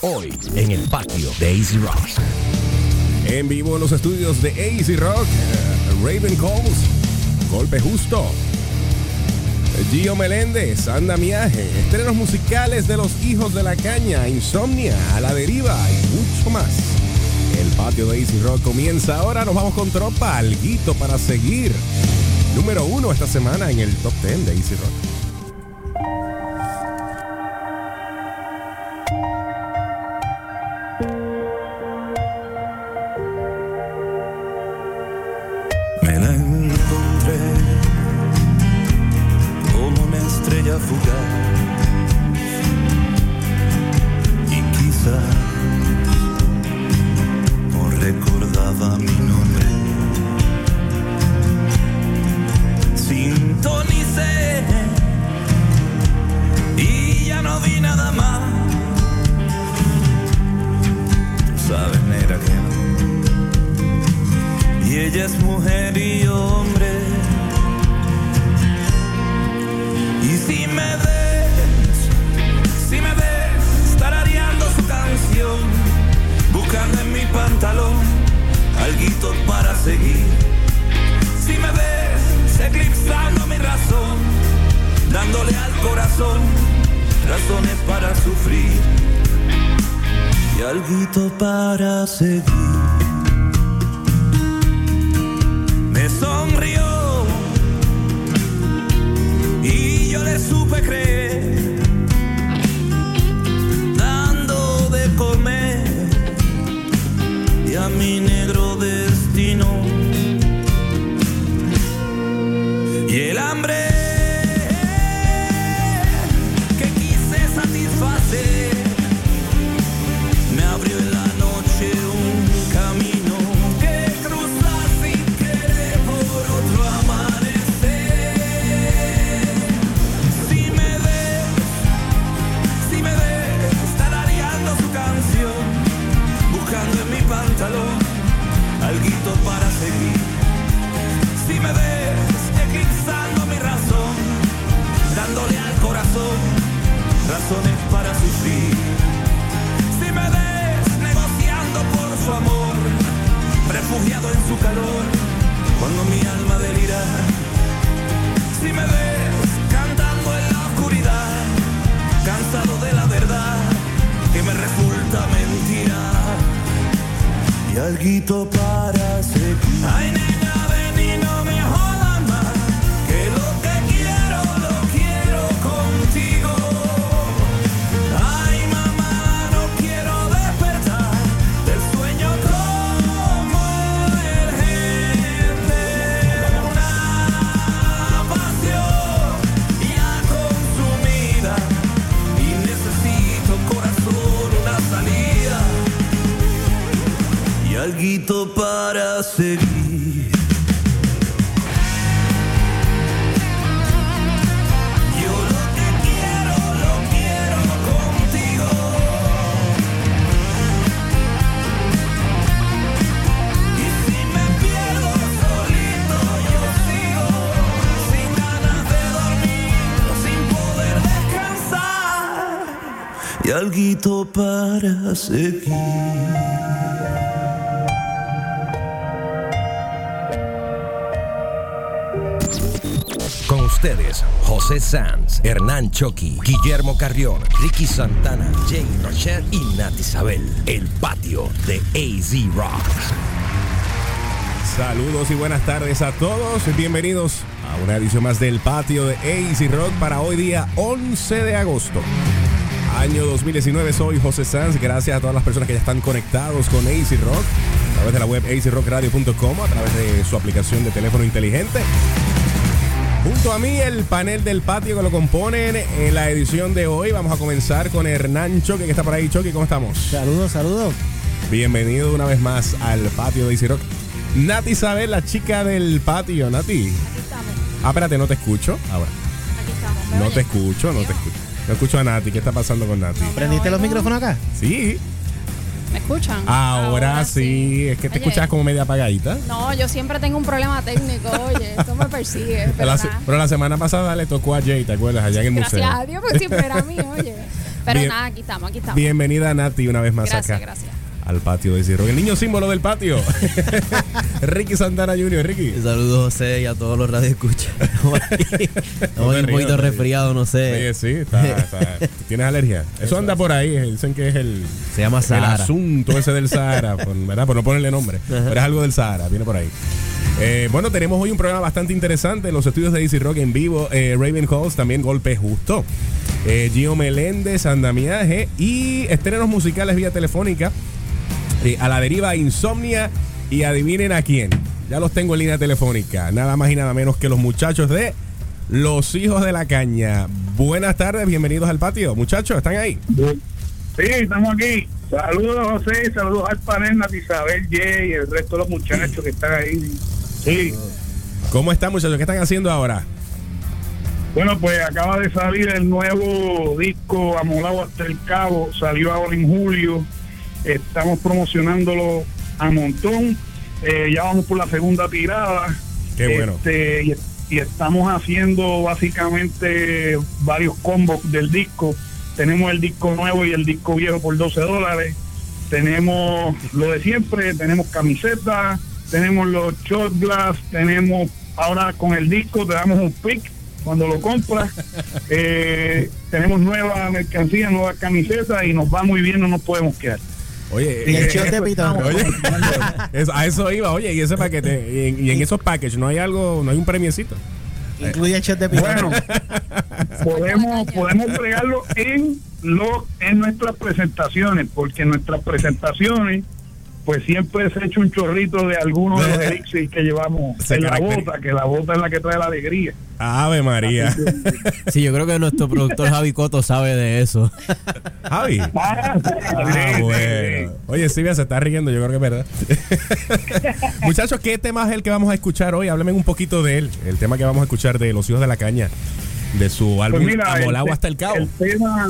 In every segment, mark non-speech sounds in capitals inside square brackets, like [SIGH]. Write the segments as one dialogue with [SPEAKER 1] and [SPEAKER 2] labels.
[SPEAKER 1] Hoy en el patio de Easy Rock. En vivo en los estudios de Easy Rock, eh, Raven Calls, Golpe Justo, Gio Meléndez, Andamiaje, estrenos musicales de los hijos de la caña, Insomnia, A la deriva y mucho más. El patio de Easy Rock comienza ahora, nos vamos con tropa, alguito para seguir. Número uno esta semana en el top 10 de Easy Rock. Ustedes, José Sanz, Hernán Choqui, Guillermo Carrión, Ricky Santana, Jay Rocher y Nat Isabel. El patio de AZ Rock. Saludos y buenas tardes a todos. Bienvenidos a una edición más del patio de AZ Rock para hoy día 11 de agosto. Año 2019, soy José Sanz. Gracias a todas las personas que ya están conectados con AC Rock a través de la web azrockradio.com, a través de su aplicación de teléfono inteligente. Junto a mí, el panel del patio que lo componen en la edición de hoy. Vamos a comenzar con Hernán Choque, que está por ahí. Choque, ¿cómo estamos?
[SPEAKER 2] Saludos, saludos.
[SPEAKER 1] Bienvenido una vez más al patio de Rock. Nati Isabel, la chica del patio. Nati.
[SPEAKER 3] Aquí estamos,
[SPEAKER 1] Ah, espérate, no te escucho. Ahora.
[SPEAKER 3] aquí estamos. ¿Me
[SPEAKER 1] No te escucho, no te escucho. No escucho a Nati. ¿Qué está pasando con Nati?
[SPEAKER 3] No.
[SPEAKER 2] ¿Prendiste los micrófonos acá?
[SPEAKER 1] Sí.
[SPEAKER 3] ¿Me escuchan?
[SPEAKER 1] Ahora, sí. Es que te
[SPEAKER 3] Oye,
[SPEAKER 1] escuchas como media apagadita.
[SPEAKER 3] No, yo siempre tengo un problema técnico, oye, esto me persigue. [LAUGHS]
[SPEAKER 1] Pero la, pero semana pasada le tocó a Jay, ¿te acuerdas? Allá en el museo.
[SPEAKER 3] Gracias a Dios, porque siempre era mío, oye. Pero
[SPEAKER 4] Bien-
[SPEAKER 3] nada, aquí estamos, aquí estamos.
[SPEAKER 4] Bienvenida Nati una vez más
[SPEAKER 3] gracias,
[SPEAKER 4] acá
[SPEAKER 3] gracias.
[SPEAKER 4] Al patio de Cirro. El niño símbolo del patio. [LAUGHS] Ricky Santana Jr. Ricky.
[SPEAKER 5] Saludos José y a todos los radioescuchas. Estamos [LAUGHS]
[SPEAKER 4] No
[SPEAKER 5] un poquito resfriado, no sé.
[SPEAKER 4] Oye, sí, está, [LAUGHS] está- ¿Tienes alergia? Eso anda por ahí. Dicen que es el,
[SPEAKER 5] Se llama
[SPEAKER 4] el
[SPEAKER 5] Sahara.
[SPEAKER 4] asunto ese del Sahara, por- ¿verdad? Por no ponerle nombre. Pero es algo del Sahara, viene por ahí. Eh, bueno, tenemos hoy un programa bastante interesante en los estudios de Easy Rock en vivo. Eh, Raven Halls, también Golpe Justo. Eh, Gio Meléndez, Andamiaje y estrenos musicales vía telefónica. A la deriva Insomnia y adivinen a quién. Ya los tengo en línea telefónica. Nada más y nada menos que los muchachos de Los Hijos de la Caña. Buenas tardes, bienvenidos al patio. Muchachos, ¿están ahí?
[SPEAKER 6] Sí, estamos aquí. Saludos, José, saludos al panel, Nati Isabel, Jay y el resto de los muchachos que están ahí. Sí,
[SPEAKER 4] ¿Cómo están, muchachos? ¿Qué están haciendo ahora?
[SPEAKER 6] bueno, pues acaba de salir el nuevo disco Amolado hasta el Cabo, salió ahora en julio. Estamos promocionándolo a montón. Eh, ya vamos por la segunda tirada.
[SPEAKER 4] Qué bueno.
[SPEAKER 6] Este, y, y estamos haciendo básicamente varios combos del disco. Tenemos el disco nuevo y el disco viejo por 12 dólares. Tenemos lo de siempre, tenemos camisetas, tenemos los shot glass, tenemos ahora con el disco te damos un pick cuando lo compras. [LAUGHS] Eh, tenemos nueva mercancía, nuevas camisetas y nos va muy bien, no nos podemos quedar.
[SPEAKER 4] Oye,
[SPEAKER 5] Y el
[SPEAKER 4] eh,
[SPEAKER 5] shot de pitón. [LAUGHS]
[SPEAKER 4] Oye, eso- a eso iba, oye, y ese paquete, y en, y en esos packages no hay algo, no hay un premiecito.
[SPEAKER 5] Incluye el shot de pitón.
[SPEAKER 6] Bueno, [LAUGHS] podemos podemos bregarlo en lo en nuestras presentaciones, porque en nuestras presentaciones pues siempre se echa un chorrito de alguno de los elixir que llevamos
[SPEAKER 4] Se
[SPEAKER 6] en la bota, que la bota es la que trae la alegría.
[SPEAKER 4] Ave María.
[SPEAKER 5] Sí, yo creo que nuestro productor Javi Coto sabe de eso.
[SPEAKER 4] Javi.
[SPEAKER 6] Ah,
[SPEAKER 4] Ah, bueno. Oye, Silvia se está riendo, yo creo que es verdad. [LAUGHS] Muchachos, ¿qué tema es el que vamos a escuchar hoy? Háblame un poquito de él. El tema que vamos a escuchar de Los Hijos de la Caña, de su álbum
[SPEAKER 6] Pues mira,
[SPEAKER 4] Amolado
[SPEAKER 6] te-
[SPEAKER 4] hasta el Cabo.
[SPEAKER 6] El tema,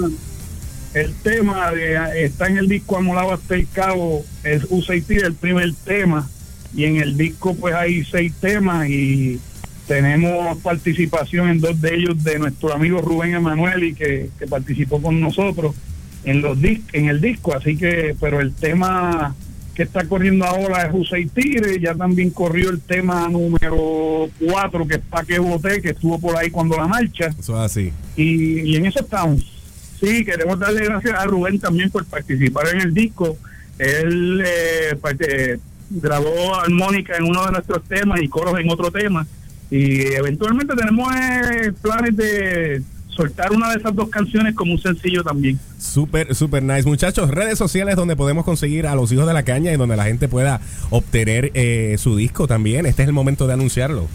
[SPEAKER 6] el tema de- está en el disco Amolado hasta el Cabo, es U6T, el primer tema, y en el disco pues hay seis temas y tenemos participación en dos de ellos de nuestro amigo Rubén Emanuel y que, que participó con nosotros en los dis en el disco, así que, pero el tema que está corriendo ahora es U6 Tigre, ya también corrió el tema número 4 que es Pa' que que estuvo por ahí cuando la marcha
[SPEAKER 4] Eso es así.
[SPEAKER 6] y, y en eso estamos. Sí, queremos darle gracias a Rubén también por participar en el disco. Él eh, parte- grabó armónica en uno de nuestros temas y coros en otro tema. Y eventualmente tenemos eh, planes de soltar una de esas dos canciones como un sencillo también.
[SPEAKER 4] Súper, súper nice. Muchachos, redes sociales donde podemos conseguir a los hijos de la caña y donde la gente pueda obtener eh, su disco también. Este es el momento de anunciarlo.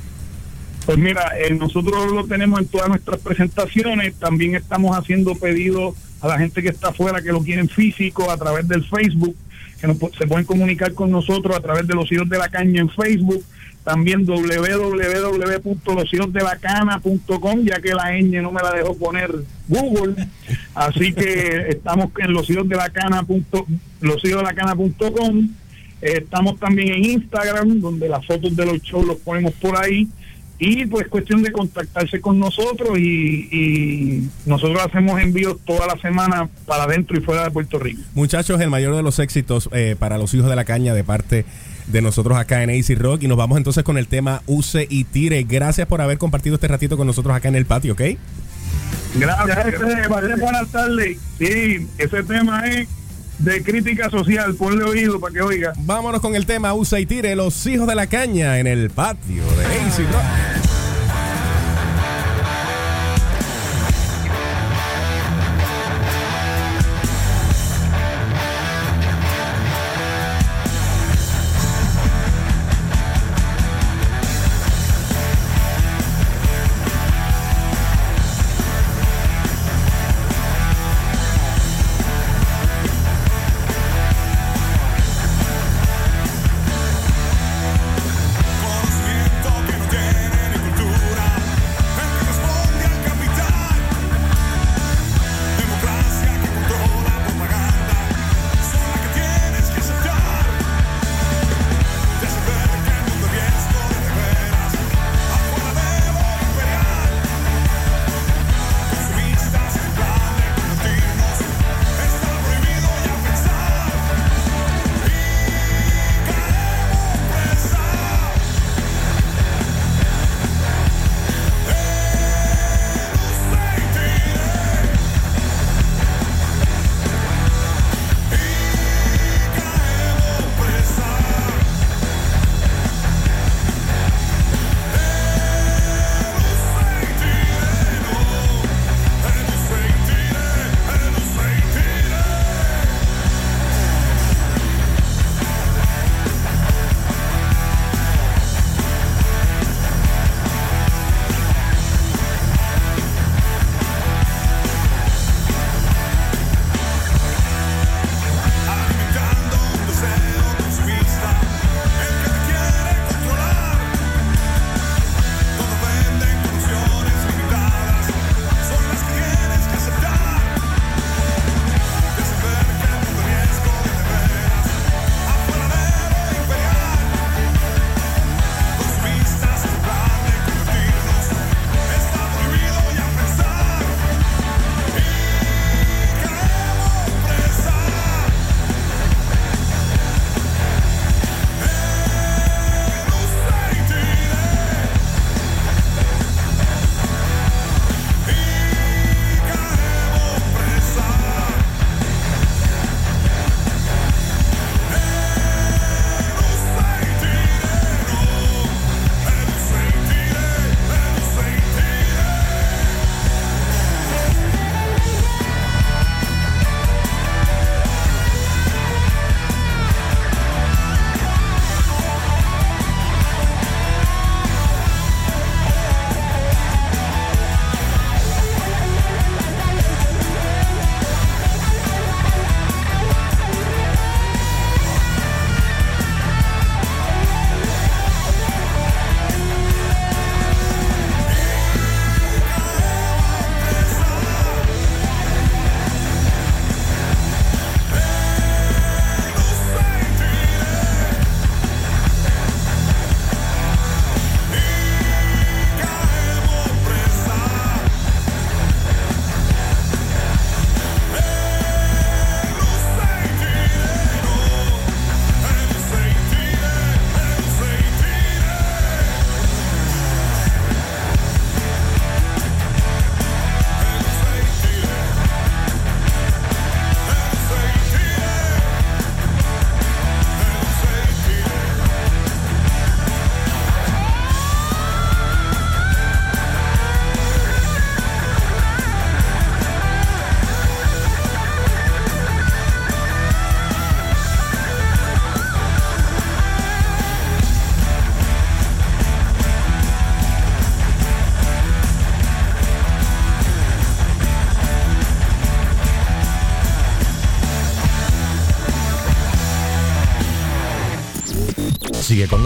[SPEAKER 6] Pues mira, eh, nosotros lo tenemos en todas nuestras presentaciones. También estamos haciendo pedidos a la gente que está afuera que lo quieren físico a través del Facebook, que nos se pueden comunicar con nosotros a través de los hijos de la caña en Facebook. También www.loshijosdelacana.com, ya que la ñ no me la dejó poner Google. Así que [LAUGHS] estamos en los hijos de la cana. punto- los hijos de la cana.com. Eh, estamos también en Instagram, donde las fotos de los shows los ponemos por ahí. Y pues cuestión de contactarse con nosotros y, y nosotros hacemos envíos toda la semana para adentro y fuera de Puerto Rico.
[SPEAKER 4] Muchachos, el mayor de los éxitos eh, para los hijos de la caña de parte de nosotros acá en AC Rock. Y nos vamos entonces con el tema Use y Tire. Gracias por haber compartido este ratito con nosotros acá en el patio, ¿ok?
[SPEAKER 6] Gracias. Vale, buenas tardes. Sí, ese tema es de crítica social. Ponle oído para que oiga.
[SPEAKER 4] Vámonos con el tema Use y Tire, los hijos de la caña en el patio de AC Rock.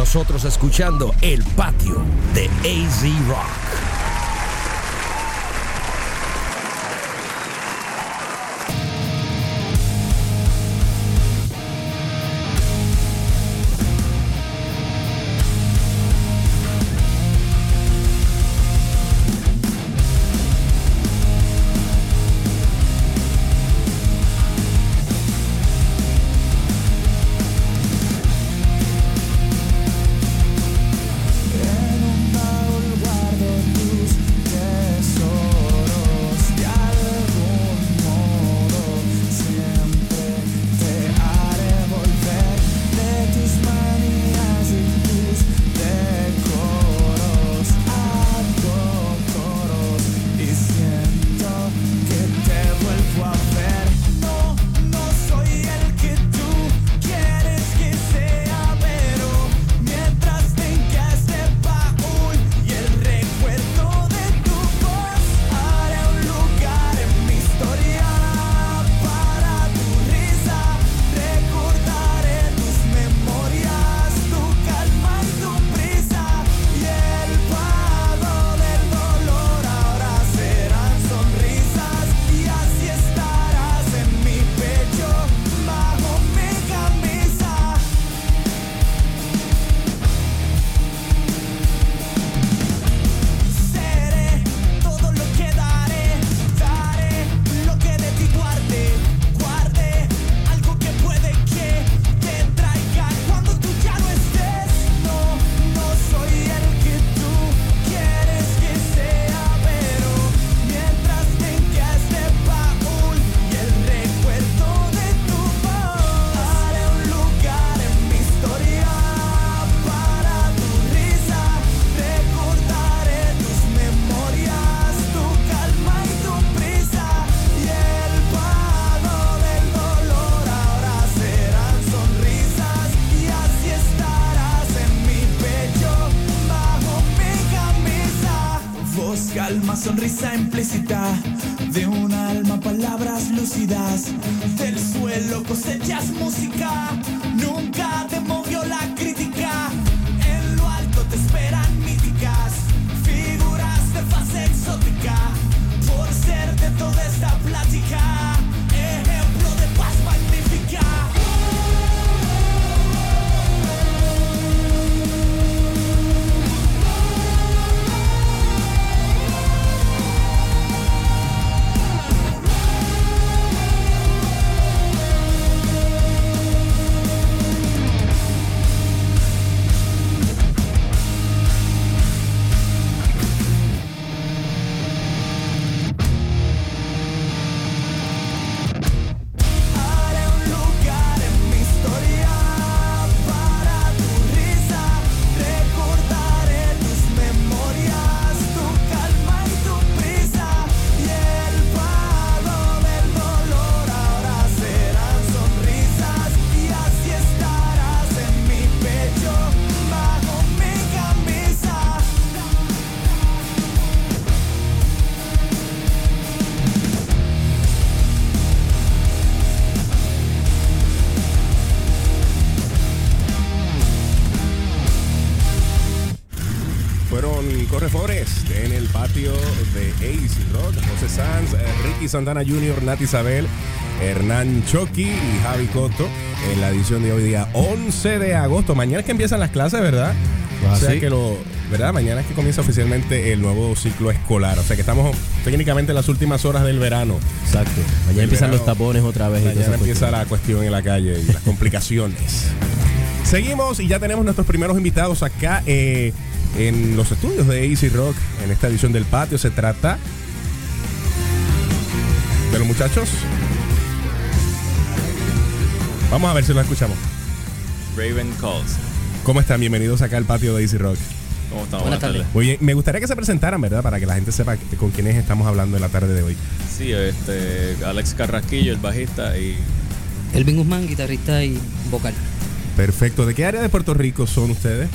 [SPEAKER 7] Nosotros escuchando El Patio de AZ Rock.
[SPEAKER 4] Ricky Santana Jr., Nat Isabel, Hernán Chucky y Javi Coto en la edición de hoy día 11 de agosto. Mañana es que empiezan las clases, ¿verdad?
[SPEAKER 5] Ah,
[SPEAKER 4] o sea
[SPEAKER 5] sí.
[SPEAKER 4] que lo, ¿verdad? Mañana es que comienza oficialmente el nuevo ciclo escolar. O sea que estamos técnicamente en las últimas horas del verano.
[SPEAKER 5] Exacto. Mañana
[SPEAKER 4] El
[SPEAKER 5] empiezan
[SPEAKER 4] verano-
[SPEAKER 5] los tapones otra vez.
[SPEAKER 4] Mañana empieza
[SPEAKER 5] cuestión.
[SPEAKER 4] la cuestión en la calle y las complicaciones. [LAUGHS] Seguimos y ya tenemos nuestros primeros invitados acá eh, en los estudios de Easy Rock en esta edición del patio. Se trata muchachos. Vamos a ver si los escuchamos.
[SPEAKER 8] Raven Calls.
[SPEAKER 4] ¿Cómo están? Bienvenidos acá al patio de Easy Rock.
[SPEAKER 8] ¿Cómo estamos?
[SPEAKER 9] Buenas tardes.
[SPEAKER 4] Muy bien, me gustaría que se presentaran, ¿verdad? Para que la gente sepa con quiénes estamos hablando en la tarde de hoy.
[SPEAKER 8] Sí, este, Alex Carrasquillo, el bajista, y
[SPEAKER 9] Elvin Guzmán, guitarrista y vocal.
[SPEAKER 4] Perfecto. ¿De qué área de Puerto Rico son ustedes?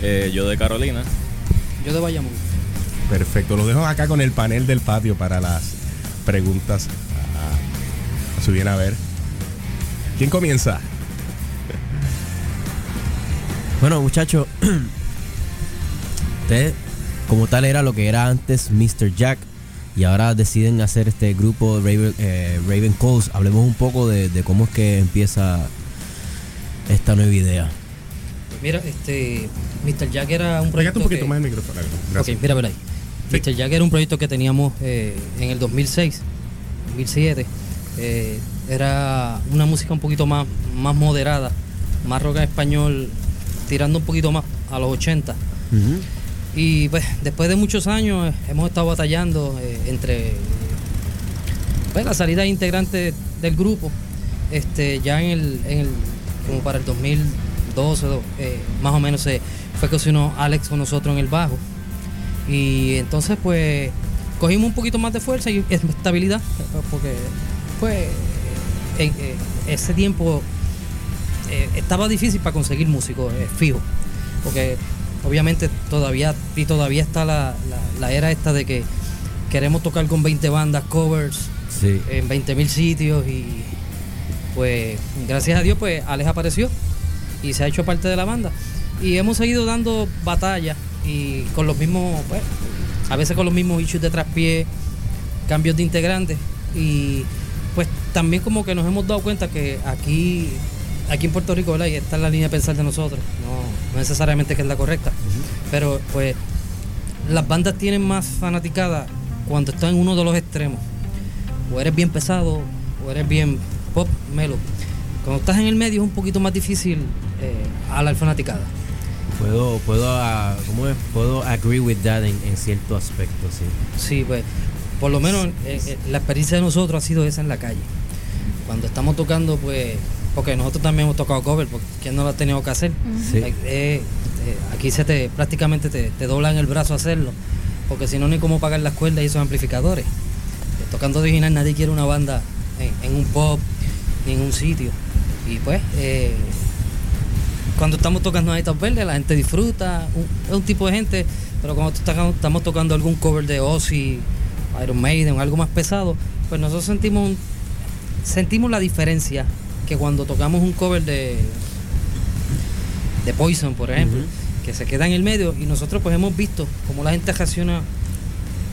[SPEAKER 8] eh, yo de Carolina.
[SPEAKER 9] Yo de Bayamón.
[SPEAKER 4] Perfecto. Los dejo acá con el panel del patio para las preguntas su bien a ver. ¿Quién comienza?
[SPEAKER 5] Bueno, muchachos, [CLEARS THROAT] ustedes como tal era lo que era antes Mr. Jack y ahora deciden hacer este grupo Raven, eh, Raven Calls. Hablemos un poco de, de cómo es que empieza esta nueva idea.
[SPEAKER 9] Mira, este, Mr. Jack era un proyecto
[SPEAKER 4] Pégate un poquito
[SPEAKER 9] que-
[SPEAKER 4] más el micrófono. Gracias.
[SPEAKER 9] Ok, mira, mira ahí.
[SPEAKER 4] Sí.
[SPEAKER 9] Mr. Jack era un proyecto que teníamos eh, en el 2006, 2007. Eh, era una música un poquito más, más moderada, más rock en español, tirando un poquito más a los 80. Y pues después de muchos años eh, hemos estado batallando eh, entre pues, la salida de integrantes del grupo. Este, ya en el, en el- como para el 2012, do- eh, más o menos se fue que se unió Alex con nosotros en el bajo. Y entonces pues cogimos un poquito más de fuerza y estabilidad, porque pues en eh, ese tiempo eh, estaba difícil para conseguir músicos eh, fijos, porque obviamente todavía y todavía está la, la- la era esta de que queremos tocar con 20 bandas, covers,
[SPEAKER 5] Sí.
[SPEAKER 9] en 20 mil sitios y pues gracias a Dios pues Alex apareció y se ha hecho parte de la banda y hemos seguido dando batalla y con los mismos pues, a veces con los mismos issues de traspié cambios de integrantes y pues también como que nos hemos dado cuenta que aquí aquí en Puerto Rico ¿verdad? y esta es la línea de pensar de nosotros no, no necesariamente que es la correcta pero pues las bandas tienen más fanaticada cuando están en uno de los extremos o eres bien pesado o eres bien pop, melo. Cuando estás en el medio es un poquito más difícil eh, a la fanaticada.
[SPEAKER 5] Puedo, puedo, ah, ¿cómo es? Puedo agree with that en, en cierto aspecto, sí.
[SPEAKER 9] Sí, pues por lo menos eh, eh, la experiencia de nosotros ha sido esa en la calle. Cuando estamos tocando, pues, porque nosotros también hemos tocado cover, porque ¿quién no lo ha tenido que hacer?
[SPEAKER 5] Sí.
[SPEAKER 9] Eh, eh, eh, aquí se te prácticamente te, te doblan el brazo a hacerlo, porque si no, ni cómo pagar las cuerdas y esos amplificadores. Eh, tocando original, nadie quiere una banda en, en un pop ni en un sitio. Y pues, eh, cuando estamos tocando Night Verde, la gente disfruta, un- es un tipo de gente, pero cuando estamos tocando algún cover de Ozzy, Iron Maiden algo más pesado, pues nosotros sentimos un- sentimos la diferencia que cuando tocamos un cover de de Poison, por ejemplo, que se queda en el medio y nosotros pues hemos visto cómo la gente reacciona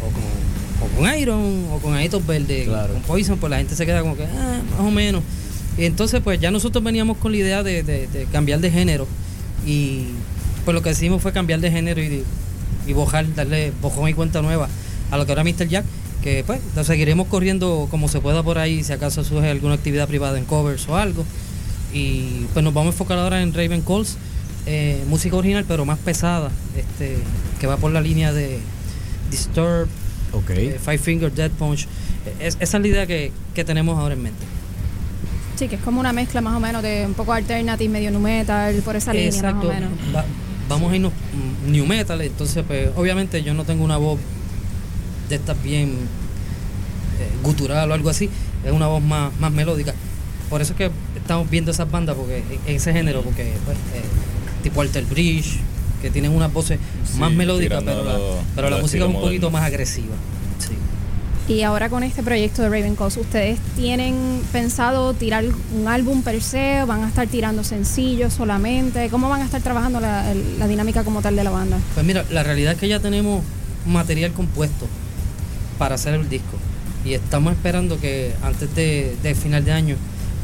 [SPEAKER 9] o con, o con Iron o con Aitos Verde,
[SPEAKER 5] Claro.
[SPEAKER 9] con Poison, pues la gente se queda como que ah, más o menos. Y entonces pues ya nosotros veníamos con la idea de, de- de cambiar de género y pues lo que decidimos fue cambiar de género y, y bojar, darle bojón y cuenta nueva a lo que era Mr. Jack, que pues lo seguiremos corriendo como se pueda por ahí, si acaso surge alguna actividad privada en covers o algo. Y pues nos vamos a enfocar ahora en Raven Calls, eh, música original pero más pesada, este, que va por la línea de Disturb,
[SPEAKER 5] Ok.
[SPEAKER 9] eh, Five Finger Dead Punch. Es- esa es la idea que, que tenemos ahora en mente.
[SPEAKER 3] Sí, que es como una mezcla más o menos de un poco alternative, medio nu metal, por esa línea más
[SPEAKER 9] Exacto.
[SPEAKER 3] o menos.
[SPEAKER 9] Va- vamos a irnos mm, new metal, entonces pues obviamente yo no tengo una voz de estas bien eh, gutural o algo así, es una voz más, más melódica. Por eso es que estamos viendo esas bandas porque en ese género, porque pues, eh, tipo Alter Bridge, que tienen unas voces
[SPEAKER 10] Sí,
[SPEAKER 9] más melódicas, pero la, pero la música es un poquito más agresiva. Sí.
[SPEAKER 3] Y ahora con este proyecto de Raven Calls, ¿ustedes tienen pensado tirar un álbum per se? ¿Van a estar tirando sencillos solamente? ¿Cómo van a estar trabajando la, la dinámica como tal de la banda?
[SPEAKER 9] Pues mira, la realidad es que ya tenemos material compuesto para hacer el disco. Y estamos esperando que antes de, final de año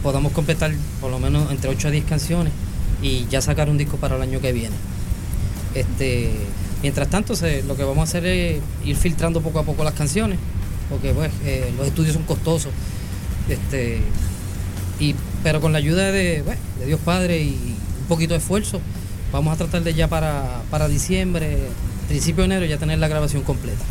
[SPEAKER 9] podamos completar por lo menos entre 8 a 10 canciones y ya sacar un disco para el año que viene. Este, mientras tanto, lo que vamos a hacer es ir filtrando poco a poco las canciones, porque pues eh, los estudios son costosos. Este, y, pero con la ayuda de, bueno, de Dios Padre y un poquito de esfuerzo, vamos a tratar de ya para, para diciembre, principio de enero, ya tener la grabación completa.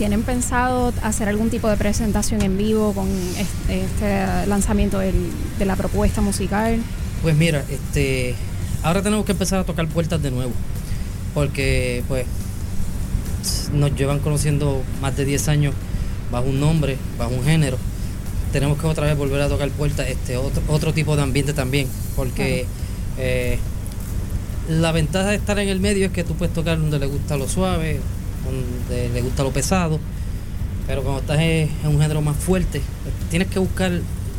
[SPEAKER 3] ¿Tienen pensado hacer algún tipo de presentación en vivo con este, este lanzamiento del- de la propuesta musical?
[SPEAKER 9] Pues mira, este, ahora tenemos que empezar a tocar puertas de nuevo, porque pues nos llevan conociendo más de 10 años bajo un nombre, bajo un género. Tenemos que otra vez volver a tocar puertas, este, otro, otro tipo de ambiente también, porque eh, la ventaja de estar en el medio es que tú puedes tocar donde le gusta lo suave, donde le gusta lo pesado, pero cuando estás en, en un género más fuerte, tienes que buscar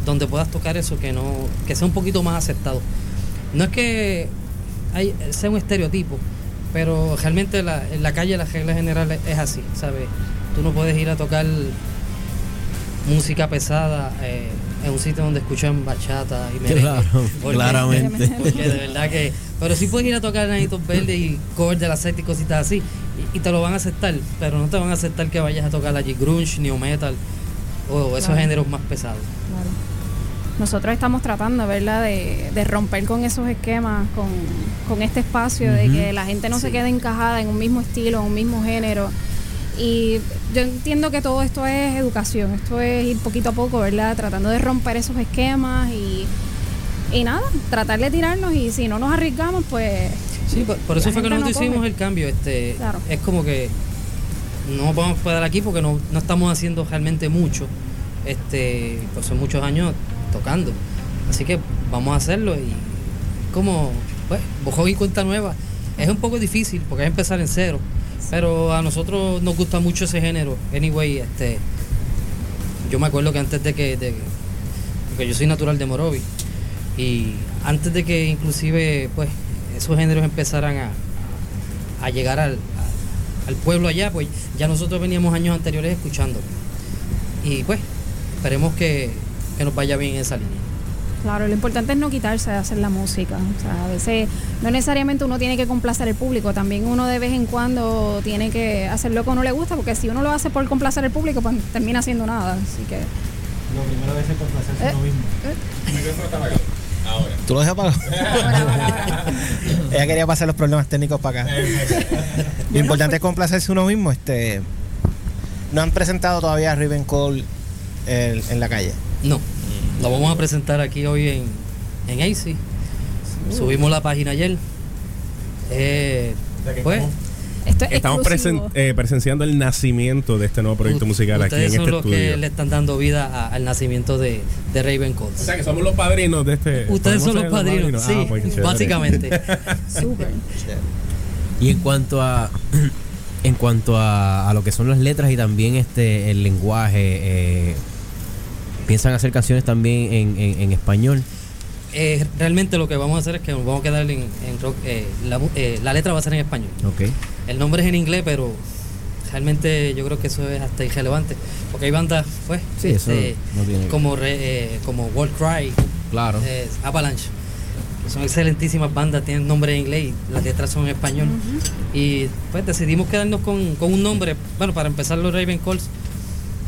[SPEAKER 9] donde puedas tocar eso que no que sea un poquito más aceptado. No es que hay, sea un estereotipo, pero realmente la, en la calle la regla general es, es así, ¿sabes? Tú no puedes ir a tocar música pesada eh, en un sitio donde escuchan bachata y merengue.
[SPEAKER 5] Claro,
[SPEAKER 9] Porque- [LAUGHS]
[SPEAKER 5] claramente.
[SPEAKER 9] Porque de verdad que... Pero sí puedes ir a tocar Nanitos Verdes y cover de la secta y cositas así, y, y te lo van a aceptar, pero no te van a aceptar que vayas a tocar allí grunge, new metal o esos
[SPEAKER 3] Claro.
[SPEAKER 9] géneros más pesados.
[SPEAKER 3] Claro. Nosotros estamos tratando, ¿verdad?, de, de romper con esos esquemas, con, con este espacio, de que la gente no se quede encajada en un mismo estilo, en un mismo género. Y yo entiendo que todo esto es educación, esto es ir poquito a poco, ¿verdad?, tratando de romper esos esquemas y, y nada, tratar de tirarnos y si no nos arriesgamos, pues...
[SPEAKER 9] Sí, por, por eso fue que nosotros
[SPEAKER 3] no
[SPEAKER 9] hicimos
[SPEAKER 3] coge.
[SPEAKER 9] el cambio. Este,
[SPEAKER 3] Claro.
[SPEAKER 9] Es como que no vamos a quedar aquí porque no, no estamos haciendo realmente mucho. Este, pues son muchos años tocando. Así que vamos a hacerlo y como, pues, bojón y cuenta nueva. Es un poco difícil porque es empezar en cero. Pero a nosotros nos gusta mucho ese género. Anyway, este, yo me acuerdo que antes de que, de, porque yo soy natural de Morovi, y antes de que inclusive pues esos géneros empezaran a, a llegar al, a- al pueblo allá, pues ya nosotros veníamos años anteriores escuchando. Y pues esperemos que, que nos vaya bien en esa línea.
[SPEAKER 3] Claro, lo importante es no quitarse de hacer la música. O sea, a veces no necesariamente uno tiene que complacer al público, también uno de vez en cuando tiene que hacer lo que a uno le gusta, porque si uno lo hace por complacer al público, pues termina haciendo nada. Así que.
[SPEAKER 11] Lo primero es complacerse
[SPEAKER 3] Eh,
[SPEAKER 11] uno mismo.
[SPEAKER 2] ¿Tú lo dejas apagado? [LAUGHS] Ella quería pasar los problemas técnicos para acá. Lo importante es complacerse uno mismo. Este, no han presentado todavía a Riven Cole en, en la calle.
[SPEAKER 9] No, lo vamos a presentar aquí hoy en, en AC. Subimos la página ayer. Eh, pues,
[SPEAKER 3] Esto es
[SPEAKER 4] Estamos presen- eh, presenciando el nacimiento de este nuevo proyecto
[SPEAKER 9] u-
[SPEAKER 4] musical aquí en
[SPEAKER 9] ustedes
[SPEAKER 4] este
[SPEAKER 9] son los que
[SPEAKER 4] estudio.
[SPEAKER 9] le están dando vida a- al nacimiento de, de Raven Coles.
[SPEAKER 4] O sea que somos los padrinos de este.
[SPEAKER 9] Ustedes
[SPEAKER 4] ¿podemos
[SPEAKER 9] son los padrinos, sí,
[SPEAKER 4] Ah, pues,
[SPEAKER 9] básicamente. [LAUGHS]
[SPEAKER 3] Súper.
[SPEAKER 5] Y en cuanto a [CLEARS THROAT] en cuanto a, a lo que son las letras y también este el lenguaje, eh, piensan hacer canciones también en, en- en español.
[SPEAKER 9] Eh, realmente lo que vamos a hacer es que nos vamos a quedar en, en rock. eh, la, eh, la letra va a ser en español.
[SPEAKER 5] Ok.
[SPEAKER 9] El nombre es en inglés, pero realmente yo creo que eso es hasta irrelevante. Porque hay bandas, pues,
[SPEAKER 5] Sí, eso
[SPEAKER 9] este,
[SPEAKER 5] no tiene-
[SPEAKER 9] como, re- eh, como World Cry,
[SPEAKER 5] Claro.
[SPEAKER 9] eh, Avalanche, que son excelentísimas bandas, tienen nombre en inglés y las letras son en español. Y pues decidimos quedarnos con, con un nombre, bueno, para empezar los Raven Calls,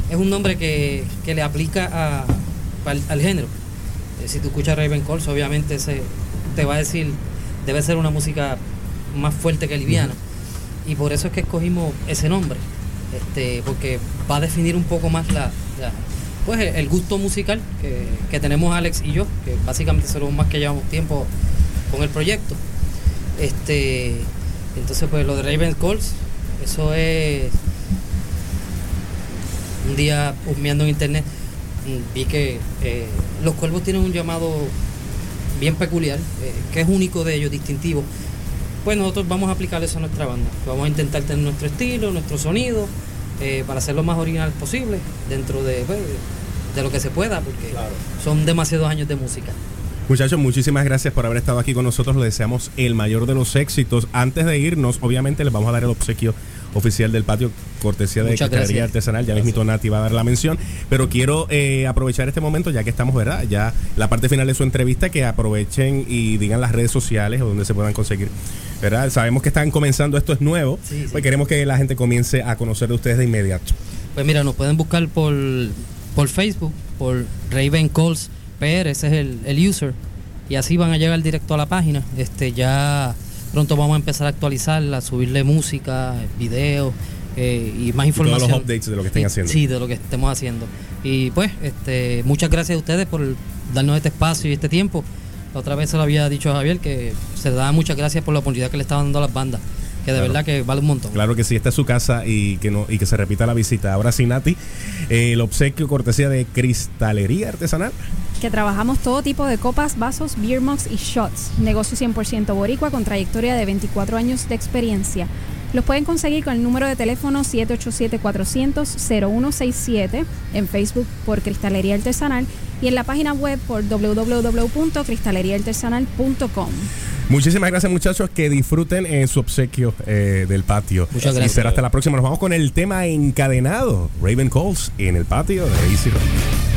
[SPEAKER 9] es un nombre que, que le aplica a, al, al género. Eh, si tú escuchas Raven Calls, obviamente se, te va a decir, debe ser una música más fuerte que liviana. Y por eso es que escogimos ese nombre, este, porque va a definir un poco más la, la- pues el, gusto musical que, que tenemos Alex y yo, que básicamente son los más que llevamos tiempo con el proyecto. Este, entonces pues lo de Raven Calls, eso es un día husmeando en internet vi que eh, los cuervos tienen un llamado bien peculiar, eh, que es único de ellos, distintivo. Pues nosotros vamos a aplicar eso a nuestra banda. Vamos a intentar tener nuestro estilo, nuestro sonido, eh, para hacer lo más original posible dentro de, pues, de lo que se pueda, porque son demasiados años de música.
[SPEAKER 4] Muchachos, muchísimas gracias por haber estado aquí con nosotros. Les deseamos el mayor de los éxitos. Antes de irnos, obviamente les vamos a dar el obsequio oficial del patio, cortesía de
[SPEAKER 9] gracias.
[SPEAKER 4] Artesanal. Ya mismito Nati va a dar la mención. Pero quiero eh, aprovechar este momento, ya que estamos, ¿verdad? Ya la parte final de su entrevista, que aprovechen y digan las redes sociales o donde se puedan conseguir, ¿verdad? Sabemos que están comenzando, esto es nuevo.
[SPEAKER 9] Sí, sí.
[SPEAKER 4] Pues queremos que la gente comience a conocer de ustedes de inmediato.
[SPEAKER 9] Pues mira, nos pueden buscar por, por Facebook, por Raven Calls PR, ese es el, el user. Y así van a llegar directo a la página. Este ya pronto vamos a empezar a actualizarla, subirle música, videos eh, y más
[SPEAKER 4] Y todos
[SPEAKER 9] información.
[SPEAKER 4] los updates de lo que estén
[SPEAKER 9] Y-
[SPEAKER 4] haciendo.
[SPEAKER 9] Sí, de lo que estemos haciendo. Y pues, este, muchas gracias a ustedes por darnos este espacio y este tiempo. La otra vez se lo había dicho a Javier que se le da muchas gracias por la oportunidad que le estaban dando a las bandas. Que de
[SPEAKER 4] Claro.
[SPEAKER 9] verdad que vale un montón.
[SPEAKER 4] Claro que sí, esta es su casa y que no y que se repita la visita. Ahora sí, Nati, eh, el obsequio cortesía de Cristalería Artesanal.
[SPEAKER 3] Que trabajamos todo tipo de copas, vasos, beer mugs y shots. Negocio 100% boricua con trayectoria de 24 años de experiencia. Los pueden conseguir con el número de teléfono 787-400-0167, en Facebook por Cristalería Artesanal y en la página web por www.cristaleriaartesanal.com.
[SPEAKER 12] Muchísimas gracias, muchachos. Que disfruten en su obsequio eh, del patio.
[SPEAKER 4] Muchas
[SPEAKER 12] Y
[SPEAKER 4] gracias.
[SPEAKER 12] será hasta la próxima. Nos vamos con el tema encadenado. Raven Calls en el patio de Easy Rock.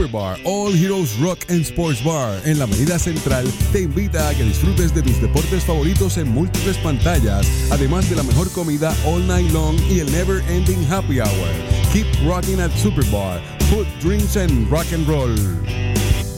[SPEAKER 13] Superbar All Heroes Rock and Sports Bar en la Avenida Central te invita a que disfrutes de tus deportes favoritos en múltiples pantallas, además de la mejor comida all night long y el never ending happy hour. Keep rocking at Superbar, food, drinks and rock and roll.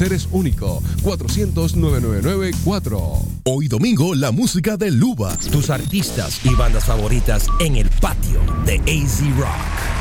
[SPEAKER 13] es único. 400-999-4.
[SPEAKER 14] Hoy domingo, la música de Luba. Tus artistas y bandas favoritas en el patio de AZ Rock.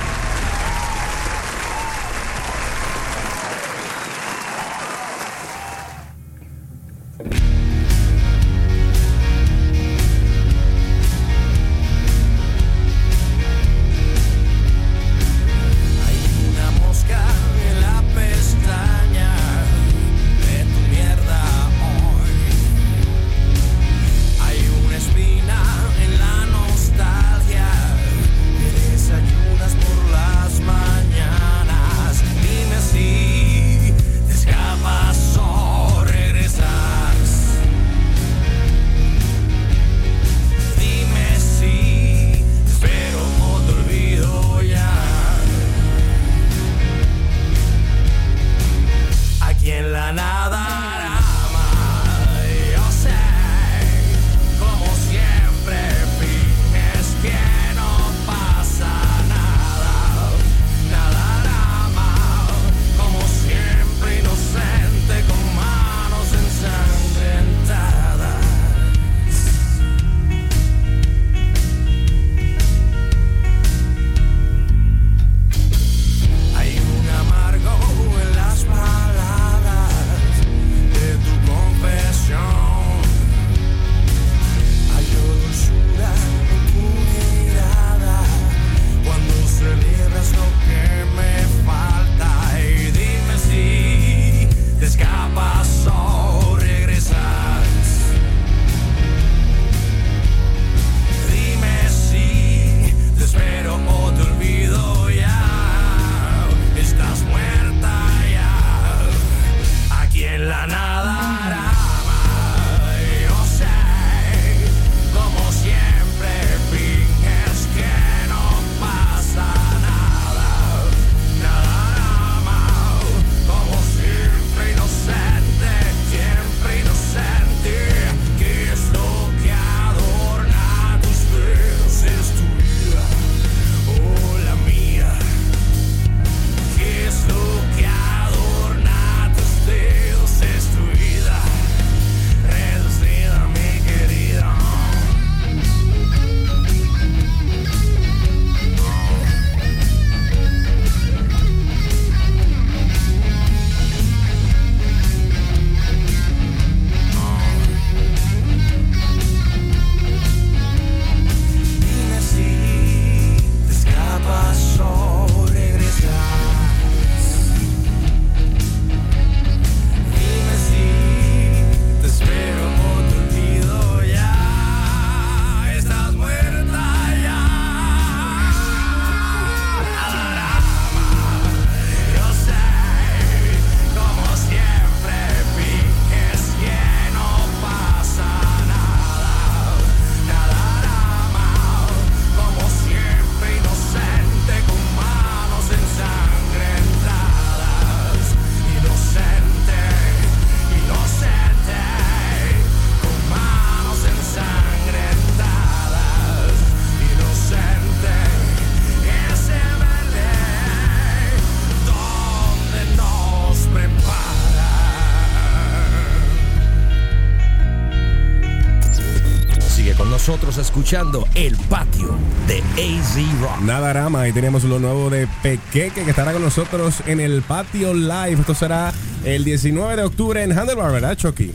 [SPEAKER 12] Escuchando El Patio de AZ Rock.
[SPEAKER 4] Nada rama, y tenemos lo nuevo de Pequeque que estará con nosotros en el patio live. Esto será el 19 de octubre en Handlebar, ¿verdad, Chucky?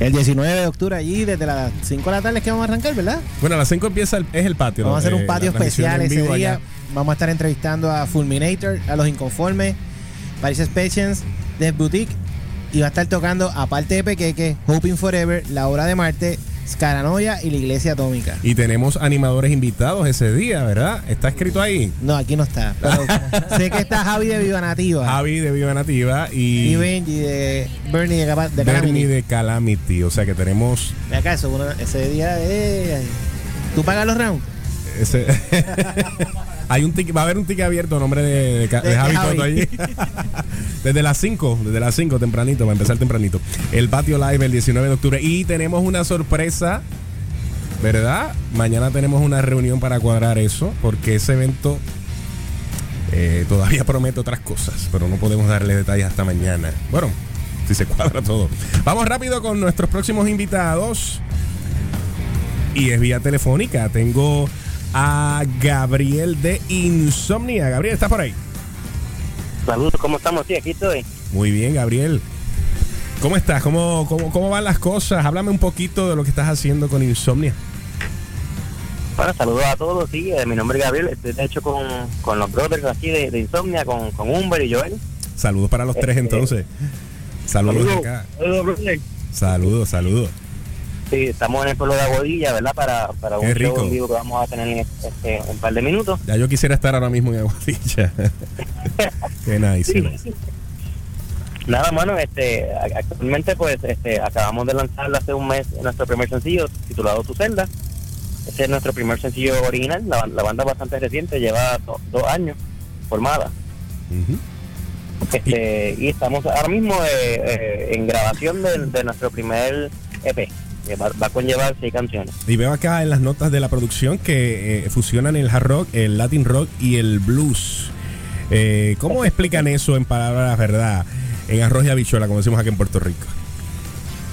[SPEAKER 2] El 19 de octubre allí, desde las 5 de la tarde es que vamos a arrancar, ¿verdad?
[SPEAKER 4] Bueno, a las 5 empieza el, es el patio.
[SPEAKER 2] Vamos a hacer un
[SPEAKER 4] Eh,
[SPEAKER 2] patio especial ese día.
[SPEAKER 4] allá.
[SPEAKER 2] Vamos a estar entrevistando a Fulminator, a Los Inconformes, Paris Patience, Death Boutique. Y va a estar tocando, aparte de Pequeque, Hoping Forever, La Hora de Marte, Scaranoia y la Iglesia Atómica.
[SPEAKER 4] Y tenemos animadores invitados ese día, ¿verdad? ¿Está escrito ahí?
[SPEAKER 2] No, aquí no está. Pero [LAUGHS] sé que está Javi de Viva Nativa.
[SPEAKER 4] Javi de Viva Nativa y
[SPEAKER 2] Y Benji de Bernie de, de
[SPEAKER 4] Bernie
[SPEAKER 2] Calamity.
[SPEAKER 4] de Calamity. O sea que tenemos
[SPEAKER 2] Ve acá, eso, una- ese día eh, ¿Tú pagas los rounds?
[SPEAKER 4] ese. [LAUGHS] Hay un ticket, va a haber un ticket abierto a nombre de, de, Ca-
[SPEAKER 2] De
[SPEAKER 4] de Javi
[SPEAKER 2] Javi.
[SPEAKER 4] Toto allí. [LAUGHS] desde las 5, desde las 5 tempranito, va a empezar tempranito. El patio live el 19 de octubre. Y tenemos una sorpresa, ¿verdad? Mañana tenemos una reunión para cuadrar eso, porque ese evento eh, todavía promete otras cosas, pero no podemos darle detalles hasta mañana. Bueno, si se cuadra todo. Vamos rápido con nuestros próximos invitados. Y es vía telefónica. Tengo a Gabriel de Insomnia. Gabriel, ¿estás por ahí?
[SPEAKER 15] Saludos, ¿cómo estamos? Sí, aquí estoy.
[SPEAKER 4] Muy bien, Gabriel. ¿Cómo estás? ¿Cómo, cómo, cómo van las cosas? Háblame un poquito de lo que estás haciendo con Insomnia.
[SPEAKER 15] Bueno, saludos a todos, sí, eh, mi nombre es Gabriel, estoy de hecho con, con los brothers aquí de, de Insomnia, con, con Humber y Joel.
[SPEAKER 4] Saludos para los tres
[SPEAKER 15] Eh,
[SPEAKER 4] entonces. Saludos de acá.
[SPEAKER 15] Saludos, brother.
[SPEAKER 4] Saludos, saludos.
[SPEAKER 15] Sí, estamos en el pueblo de Aguadilla, ¿verdad? Para, para un
[SPEAKER 4] rico.
[SPEAKER 15] show en vivo que vamos a tener en este, un par de minutos.
[SPEAKER 4] Ya yo quisiera estar ahora mismo en Aguadilla. [LAUGHS] Qué nice.
[SPEAKER 15] Sí.
[SPEAKER 4] nice.
[SPEAKER 15] Nada, mano, este, actualmente pues este, acabamos de lanzar hace un mes nuestro primer sencillo titulado Tu Celda. Este es nuestro primer sencillo original, la, la banda bastante reciente, lleva do- dos años formada.
[SPEAKER 4] Ujú.
[SPEAKER 15] Este, y estamos ahora mismo eh, eh, en grabación de, de nuestro primer EP, que va, va a conllevar seis canciones.
[SPEAKER 4] Y veo acá en las notas de la producción que eh, fusionan el hard rock, el latin rock y el blues. Eh, ¿Cómo explican eso en palabras, verdad? En arroz y habichuela, como decimos aquí en Puerto Rico.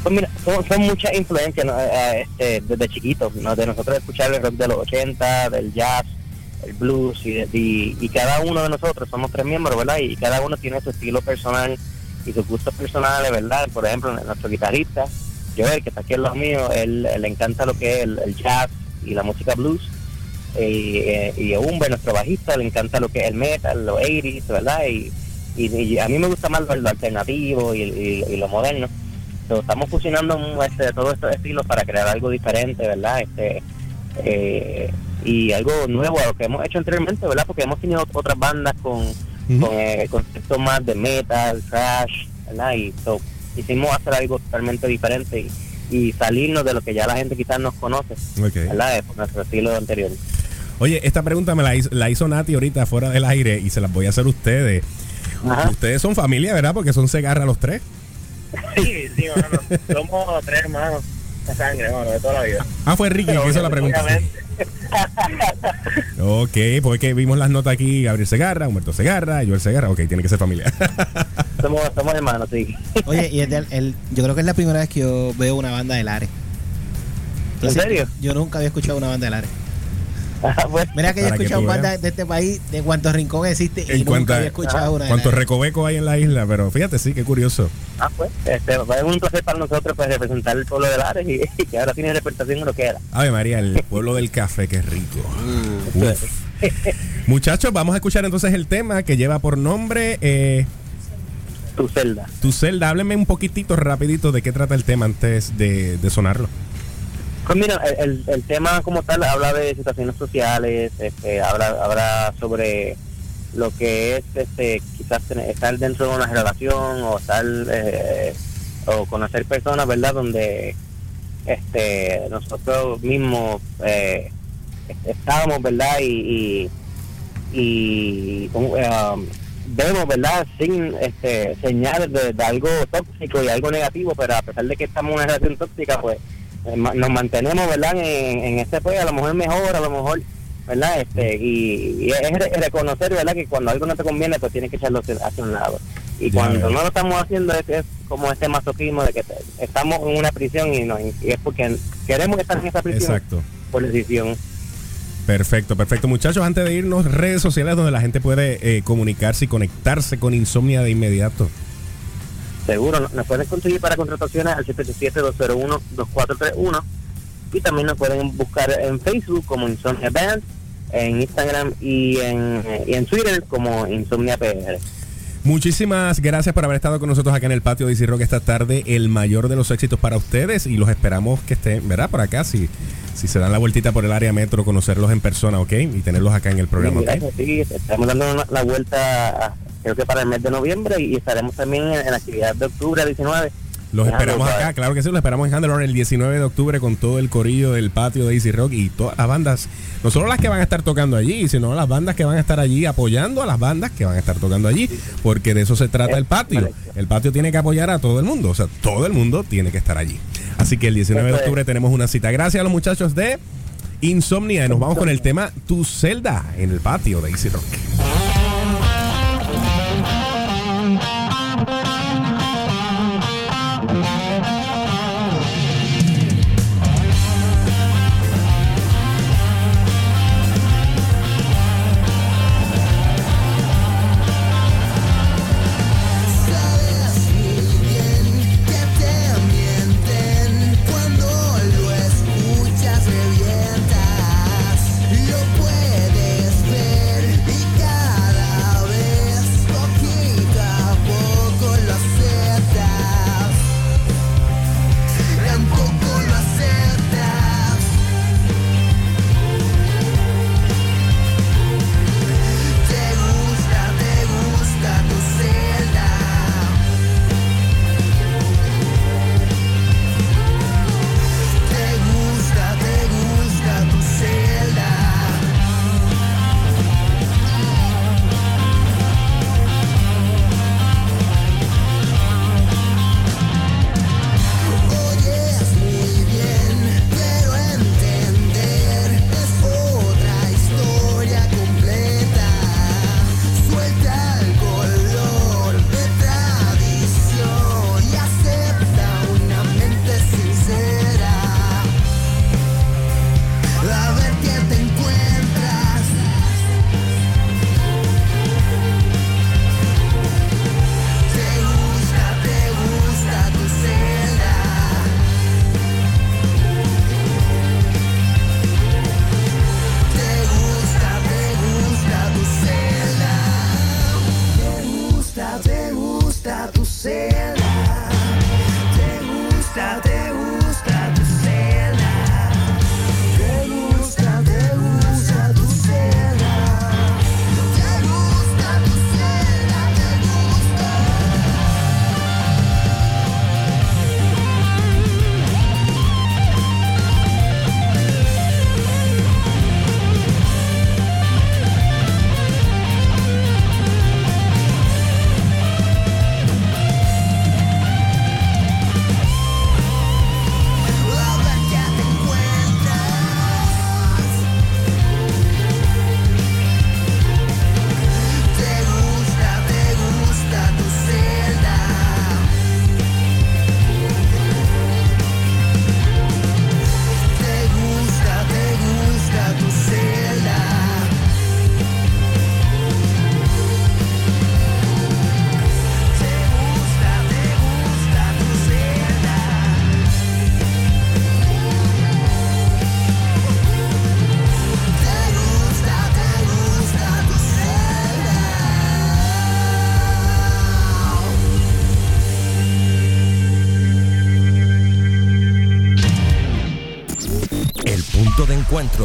[SPEAKER 15] Pues mira, son, son muchas influencias ¿no? Eh, este, desde chiquitos, ¿no? de nosotros escuchar el rock de los 80, del jazz, el blues, y, y, y cada uno de nosotros, somos tres miembros, ¿verdad? Y cada uno tiene su estilo personal y sus gustos personales, ¿verdad? Por ejemplo, nuestro guitarrista, Joel, que está aquí en los míos, él, él le encanta lo que es el, el jazz y la música blues. Y, eh, y a Humber, nuestro bajista, le encanta lo que es el metal, los 80s, ¿verdad? Y, y, y a mí me gusta más lo, lo alternativo y, y- y lo moderno. So, estamos fusionando este, todos estos estilos para crear algo diferente, ¿verdad? Este, eh, y algo nuevo a lo que hemos hecho anteriormente, ¿verdad? Porque hemos tenido otras bandas con,
[SPEAKER 4] Ujú.
[SPEAKER 15] con eh, conceptos más de metal, trash, ¿verdad? Y so, quisimos hacer algo totalmente diferente y, y salirnos de lo que ya la gente quizás nos conoce,
[SPEAKER 4] Ok.
[SPEAKER 15] ¿verdad? De nuestro estilo anterior.
[SPEAKER 4] Oye, esta pregunta me la hizo, la hizo Nati ahorita fuera del aire y se las voy a hacer a ustedes.
[SPEAKER 15] Ajá.
[SPEAKER 4] Ustedes son familia, ¿verdad? Porque son Segarra los tres. [LAUGHS]
[SPEAKER 15] Sí, sí. Somos tres hermanos de sangre, hermano, de toda la vida.
[SPEAKER 4] Ah, fue Ricky que hizo la pregunta.
[SPEAKER 15] Obviamente.
[SPEAKER 4] Ok, porque vimos las notas aquí, Gabriel Segarra, Humberto Segarra, Joel Segarra. Ok, tiene que ser familia. [LAUGHS]
[SPEAKER 15] somos, somos hermanos, sí.
[SPEAKER 2] Oye, y el- yo creo que es la primera vez que yo veo una banda de Lares.
[SPEAKER 15] ¿En serio?
[SPEAKER 2] Yo nunca había escuchado una banda de Lares. [LAUGHS]
[SPEAKER 15] Ah,
[SPEAKER 2] Mira que yo he escuchado bandas de este país, de cuántos rincón existe, y
[SPEAKER 4] En
[SPEAKER 2] nunca había escuchado una de
[SPEAKER 4] cuánto
[SPEAKER 2] Lares.
[SPEAKER 4] recoveco hay en la isla, pero fíjate, sí, qué curioso.
[SPEAKER 15] ah, pues, este, es un placer para nosotros pues, representar el pueblo de Lares y, [LAUGHS] y que ahora tiene representación en lo que era.
[SPEAKER 4] Ave María, el pueblo del café, qué rico. Uf. Muchachos, vamos a escuchar entonces el tema que lleva por nombre eh,
[SPEAKER 15] Tu celda.
[SPEAKER 4] Tu celda. Hábleme un poquitito rapidito de qué trata el tema antes de, de sonarlo.
[SPEAKER 15] Pues mira, el, el- tema como tal habla de situaciones sociales, este, habla, habla sobre lo que es este, quizás estar dentro de una relación o estar eh, o conocer personas, ¿verdad? Donde este nosotros mismos eh, estábamos, ¿verdad? Y, y, y, um, vemos, ¿verdad? Sin este, señales de, de algo tóxico y algo negativo, pero a pesar de que estamos en una relación tóxica, pues nos mantenemos, ¿verdad? En, en este pues, a lo mejor mejor, a lo mejor, ¿verdad? Este, y, y es re- reconocer, ¿verdad? Que cuando algo no te conviene, pues tienes que echarlo hacia un lado. Y
[SPEAKER 4] Ya
[SPEAKER 15] cuando no lo estamos haciendo, es, es como este masoquismo de que estamos en una prisión y, no, y es porque queremos estar en esa prisión.
[SPEAKER 4] Exacto.
[SPEAKER 15] por decisión.
[SPEAKER 16] Perfecto, perfecto. Muchachos, antes de irnos, redes sociales donde la gente puede eh, comunicarse y conectarse con Insomnia de inmediato.
[SPEAKER 15] Seguro, nos pueden conseguir para contrataciones al 787-201-2431 y también nos pueden buscar en Facebook como Insomnia Band, en Instagram y en, y en Twitter como Insomnia PR.
[SPEAKER 16] Muchísimas gracias por haber estado con nosotros acá en el patio de Easy Rock esta tarde. El mayor de los éxitos para ustedes y los esperamos que estén, ¿verdad? Por acá, si, si se dan la vueltita por el área metro, conocerlos en persona, ¿ok? Y tenerlos acá en el programa,
[SPEAKER 15] Sí,
[SPEAKER 16] ¿ok?
[SPEAKER 15] sí, estamos dando la vuelta, creo que para el mes de noviembre y estaremos también en, en la actividad de octubre 19.
[SPEAKER 16] Los esperamos acá, claro que sí, los esperamos en Handler el 19 de octubre con todo el corillo del patio de Easy Rock y todas las bandas, no solo las que van a estar tocando allí, sino las bandas que van a estar allí apoyando a las bandas que van a estar tocando allí, porque de eso se trata el patio. El patio tiene que apoyar a todo el mundo, o sea, todo el mundo tiene que estar allí. Así que el 19 de octubre tenemos una cita. Gracias a los muchachos de Insomnia y nos vamos con el tema Tu celda en el patio de Easy Rock.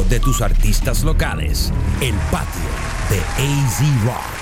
[SPEAKER 17] De
[SPEAKER 14] tus artistas locales. El patio de AZ Rock.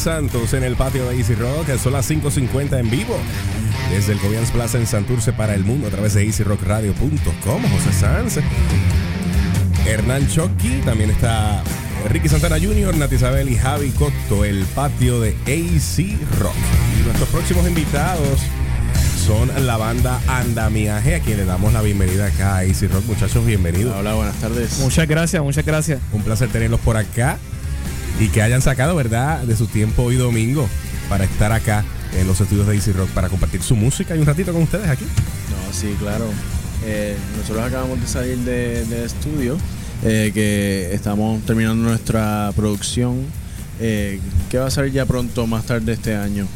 [SPEAKER 4] Santos en el patio de Easy Rock. Son las 5.50 en vivo. Desde el Cobians Plaza en Santurce para el mundo a través de easyrockradio.com. José Sanz. Hernán Choqui. También está Ricky Santana Jr., Nati Isabel y Javi Cotto. El patio de AC Rock. Y nuestros próximos invitados son la banda Andamiaje, a quien le damos la bienvenida acá a Easy Rock. Muchachos, bienvenidos.
[SPEAKER 10] Hola, buenas tardes.
[SPEAKER 2] Muchas gracias, muchas gracias.
[SPEAKER 4] Un placer tenerlos por acá y que hayan sacado, ¿verdad?, de su tiempo hoy domingo para estar acá en los estudios de Easy Rock para compartir su música y un ratito con ustedes aquí.
[SPEAKER 10] No, sí, claro. Eh, nosotros acabamos de salir de, de estudio, eh, que estamos terminando nuestra producción, eh, que va a salir ya pronto, más tarde este año.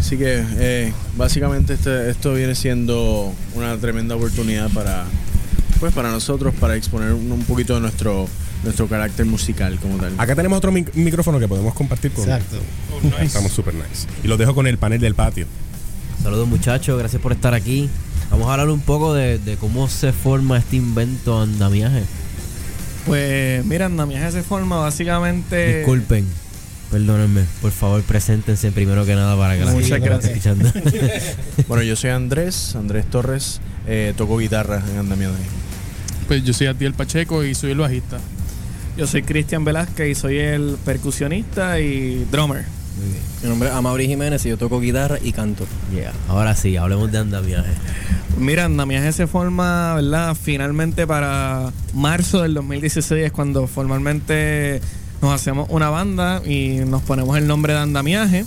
[SPEAKER 10] Así que eh, básicamente este- esto viene siendo una tremenda oportunidad para, pues, para nosotros, para exponer un, un poquito de nuestro, nuestro carácter musical como tal.
[SPEAKER 4] Acá tenemos otro mic- micrófono que podemos compartir con
[SPEAKER 2] Exacto.
[SPEAKER 4] Estamos super nice. Y los dejo con el panel del patio.
[SPEAKER 5] Saludos muchachos, gracias por estar aquí. Vamos a hablar un poco de, de cómo se forma este invento andamiaje.
[SPEAKER 18] Pues mira, Andamiaje se forma básicamente.
[SPEAKER 5] Disculpen, perdónenme, por favor preséntense primero que nada para que la
[SPEAKER 18] Muchas
[SPEAKER 5] gente que esté
[SPEAKER 18] gracias.
[SPEAKER 5] escuchando. [LAUGHS]
[SPEAKER 10] Bueno, yo soy Andrés, Andrés Torres, eh, toco guitarra en Andamiaje.
[SPEAKER 19] Pues yo soy Atiel Pacheco y soy el bajista.
[SPEAKER 18] Yo soy Cristian Velázquez y soy el percusionista y drummer.
[SPEAKER 20] Mi nombre es Amaury Jiménez y yo toco guitarra y canto.
[SPEAKER 5] Yeah. Ahora sí, hablemos de andamiaje.
[SPEAKER 18] Mira, Andamiaje se forma, ¿verdad? Finalmente para marzo del 2016 es cuando formalmente nos hacemos una banda y nos ponemos el nombre de Andamiaje.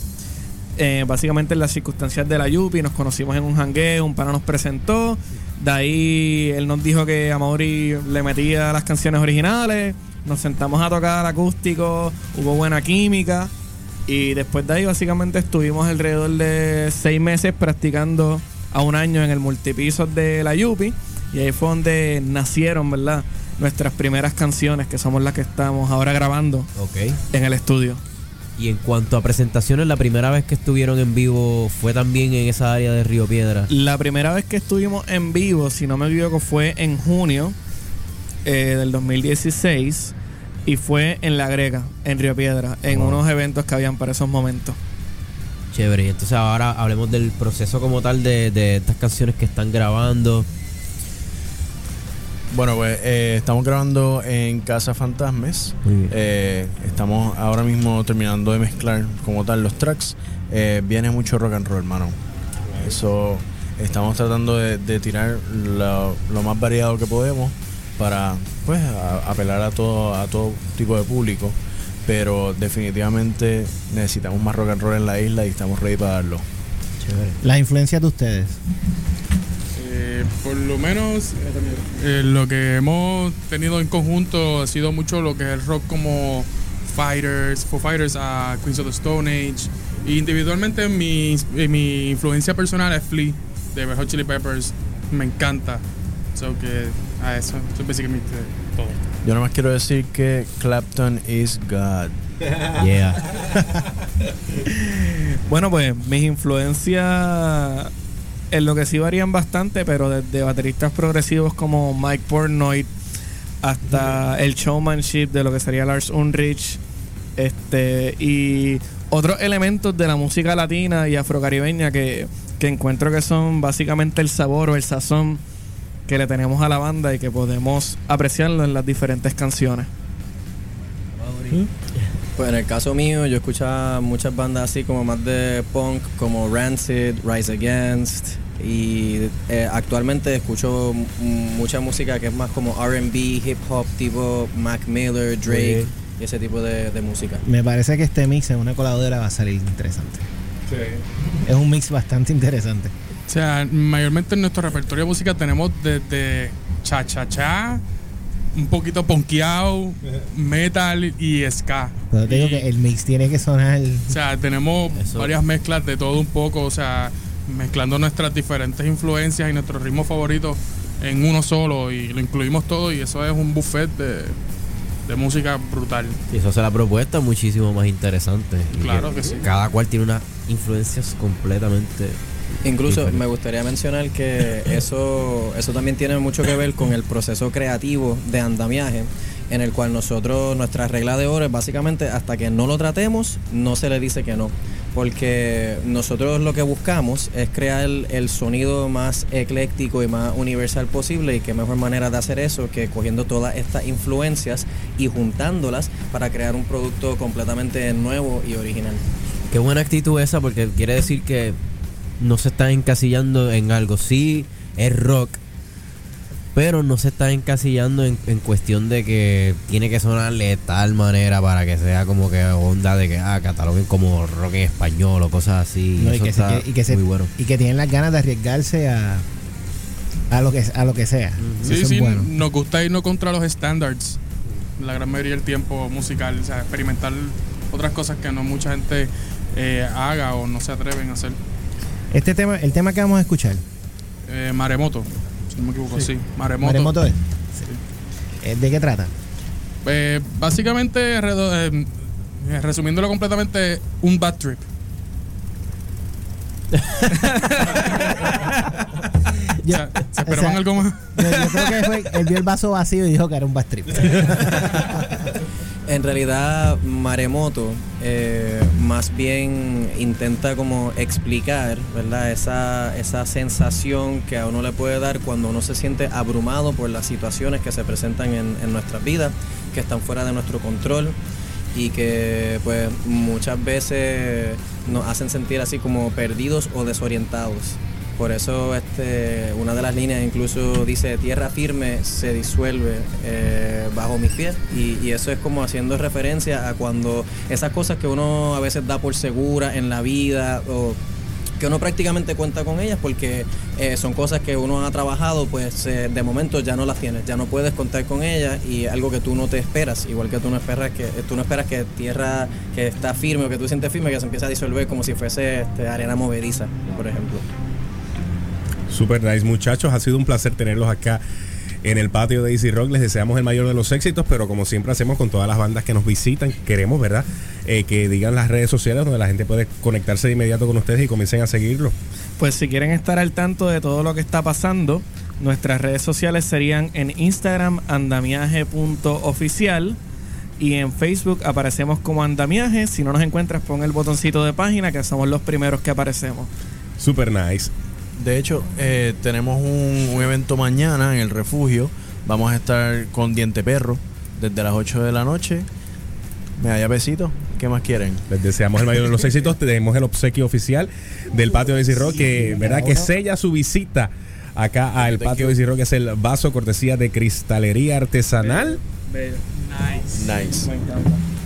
[SPEAKER 18] Eh, básicamente en las circunstancias de la Yupi nos conocimos en un jangueo, un pana nos presentó. De ahí él nos dijo que a Mauri le metía las canciones originales. Nos sentamos a tocar acústico, hubo buena química. Y después de ahí básicamente estuvimos alrededor de seis meses practicando a un año en el multipiso de la Yupi. Y ahí fue donde nacieron, ¿verdad? Nuestras primeras canciones, que somos las que estamos ahora grabando
[SPEAKER 5] Ok.
[SPEAKER 18] en el estudio.
[SPEAKER 5] Y en cuanto a presentaciones, la primera vez que estuvieron en vivo fue también en esa área de Río Piedra.
[SPEAKER 18] La primera vez que estuvimos en vivo, si no me equivoco, fue en junio eh, del 2016 y fue en La Greca, en Río Piedra, en
[SPEAKER 5] Wow.
[SPEAKER 18] unos eventos que habían para esos momentos.
[SPEAKER 5] Chévere. Y entonces ahora hablemos del proceso como tal de, de estas canciones que están grabando.
[SPEAKER 10] Bueno, pues eh, estamos grabando en Casa Fantasmes. Eh, estamos ahora mismo terminando de mezclar como tal los tracks. Eh, viene mucho rock and roll, hermano. Eso estamos tratando de, de tirar lo, lo más variado que podemos para pues a- apelar a todo a todo tipo de público. Pero definitivamente necesitamos más rock and roll en la isla y estamos ready para darlo.
[SPEAKER 2] Las influencias de ustedes.
[SPEAKER 19] Eh, por lo menos eh, lo que hemos tenido en conjunto ha sido mucho lo que es el rock como Fighters, Foo Fighters, a Queens of the Stone Age. Y individualmente mi, eh, mi influencia personal es Flea de Red Hot Chili Peppers. Me encanta. So que a eso, eso es básicamente todo.
[SPEAKER 10] Yo nomás quiero decir que Clapton is God.
[SPEAKER 5] Yeah. [LAUGHS]
[SPEAKER 18] Bueno, pues mis influencias en lo que sí varían bastante, pero desde bateristas progresivos como Mike Portnoy hasta el showmanship de lo que sería Lars Ulrich este y otros elementos de la música latina y afrocaribeña que, que encuentro que son básicamente el sabor o el sazón que le tenemos a la banda y que podemos apreciarlo en las diferentes canciones.
[SPEAKER 20] Pues en el caso mío, yo escuchaba muchas bandas así como más de punk, como Rancid, Rise Against. Y eh, actualmente escucho mucha música que es más como RB, hip hop, tipo Mac Miller, Drake, y ese tipo de, de música.
[SPEAKER 2] Me parece que este mix en una coladora va a salir interesante. Es un mix bastante interesante.
[SPEAKER 19] O sea, mayormente en nuestro repertorio de música tenemos desde cha-cha-cha, un poquito ponkeado, metal y ska.
[SPEAKER 2] Pero te digo que el mix tiene que sonar.
[SPEAKER 19] O sea, tenemos varias mezclas de todo un poco, o sea, mezclando nuestras diferentes influencias y nuestros ritmos favoritos en uno solo y lo incluimos todo y eso es un buffet de, de música brutal.
[SPEAKER 5] Y eso hace la propuesta muchísimo más interesante.
[SPEAKER 19] Claro que sí.
[SPEAKER 5] Cada cual tiene unas influencias completamente.
[SPEAKER 20] Incluso me gustaría mencionar que eso, eso también tiene mucho que ver con el proceso creativo de andamiaje en el cual nosotros, nuestra regla de oro es básicamente hasta que no lo tratemos, no se le dice que no. Porque nosotros lo que buscamos es crear el, el sonido más ecléctico y más universal posible y qué mejor manera de hacer eso que cogiendo todas estas influencias y juntándolas para crear un producto completamente nuevo y original.
[SPEAKER 5] Qué buena actitud esa porque quiere decir que no se está encasillando en algo. Sí, es rock, pero no se está encasillando en, en cuestión de que tiene que sonarle de tal manera para que sea como que onda de que ah, cataloguen como rock en español o cosas así.
[SPEAKER 2] No, y, que se-
[SPEAKER 5] está
[SPEAKER 2] que- y que se-
[SPEAKER 5] muy bueno.
[SPEAKER 2] y que tienen las ganas de arriesgarse a, a, lo, que, a lo que sea.
[SPEAKER 19] Sí,
[SPEAKER 2] Eso
[SPEAKER 19] sí,
[SPEAKER 2] bueno.
[SPEAKER 19] nos gusta irnos contra los standards la gran mayoría del tiempo musical, o sea, experimentar otras cosas que no mucha gente eh, haga o no se atreven a hacer.
[SPEAKER 2] Este tema, el tema que vamos a escuchar,
[SPEAKER 19] Eh, Maremoto, si no me equivoco, sí. Maremoto.
[SPEAKER 2] Maremoto es. Eh, ¿De qué trata?
[SPEAKER 19] Eh, básicamente, eh, eh, resumiéndolo completamente, un bad trip.
[SPEAKER 2] Yo- [LAUGHS]
[SPEAKER 19] O sea, ¿Se esperaban
[SPEAKER 2] o sea,
[SPEAKER 19] algo más?
[SPEAKER 2] Yo, yo creo que fue, él vio el vaso vacío y dijo que era un bad trip. [LAUGHS]
[SPEAKER 20] En realidad, Maremoto eh, más bien intenta como explicar, ¿verdad? Esa, esa sensación que a uno le puede dar cuando uno se siente abrumado por las situaciones que se presentan en, en nuestras vidas, que están fuera de nuestro control y que pues muchas veces nos hacen sentir así como perdidos o desorientados. Por eso este, una de las líneas incluso dice tierra firme se disuelve eh, bajo mis pies y, eso es como haciendo referencia a cuando esas cosas que uno a veces da por segura en la vida o que uno prácticamente cuenta con ellas porque eh, son cosas que uno ha trabajado, pues eh, de momento ya no las tienes, ya no puedes contar con ellas y algo que tú no te esperas, igual que tú no esperas que tú no esperas que tierra que está firme o que tú sientes firme que se empieza a disolver como si fuese este, arena movediza, por ejemplo.
[SPEAKER 4] Super nice, muchachos. Ha sido un placer tenerlos acá en el patio de Easy Rock. Les deseamos el mayor de los éxitos, pero como siempre hacemos con todas las bandas que nos visitan, queremos, ¿verdad? Eh, que digan las redes sociales donde la gente puede conectarse de inmediato con ustedes y comiencen a seguirlo.
[SPEAKER 18] Pues si quieren estar al tanto de todo lo que está pasando, nuestras redes sociales serían en Instagram andamiaje.oficial y en Facebook aparecemos como andamiaje. Si no nos encuentras, pon el botoncito de página que somos los primeros que aparecemos.
[SPEAKER 4] Super nice.
[SPEAKER 10] De hecho, eh, tenemos un, un evento mañana en el refugio. Vamos a estar con Diente Perro desde las 8 de la noche. Me haya besito. ¿Qué más quieren?
[SPEAKER 4] Les deseamos el mayor de los éxitos. [LAUGHS] Tenemos el obsequio oficial del patio de Rock, que, ¿verdad? que sella su visita acá al patio de Rock, que es el vaso cortesía de cristalería artesanal.
[SPEAKER 10] Nice.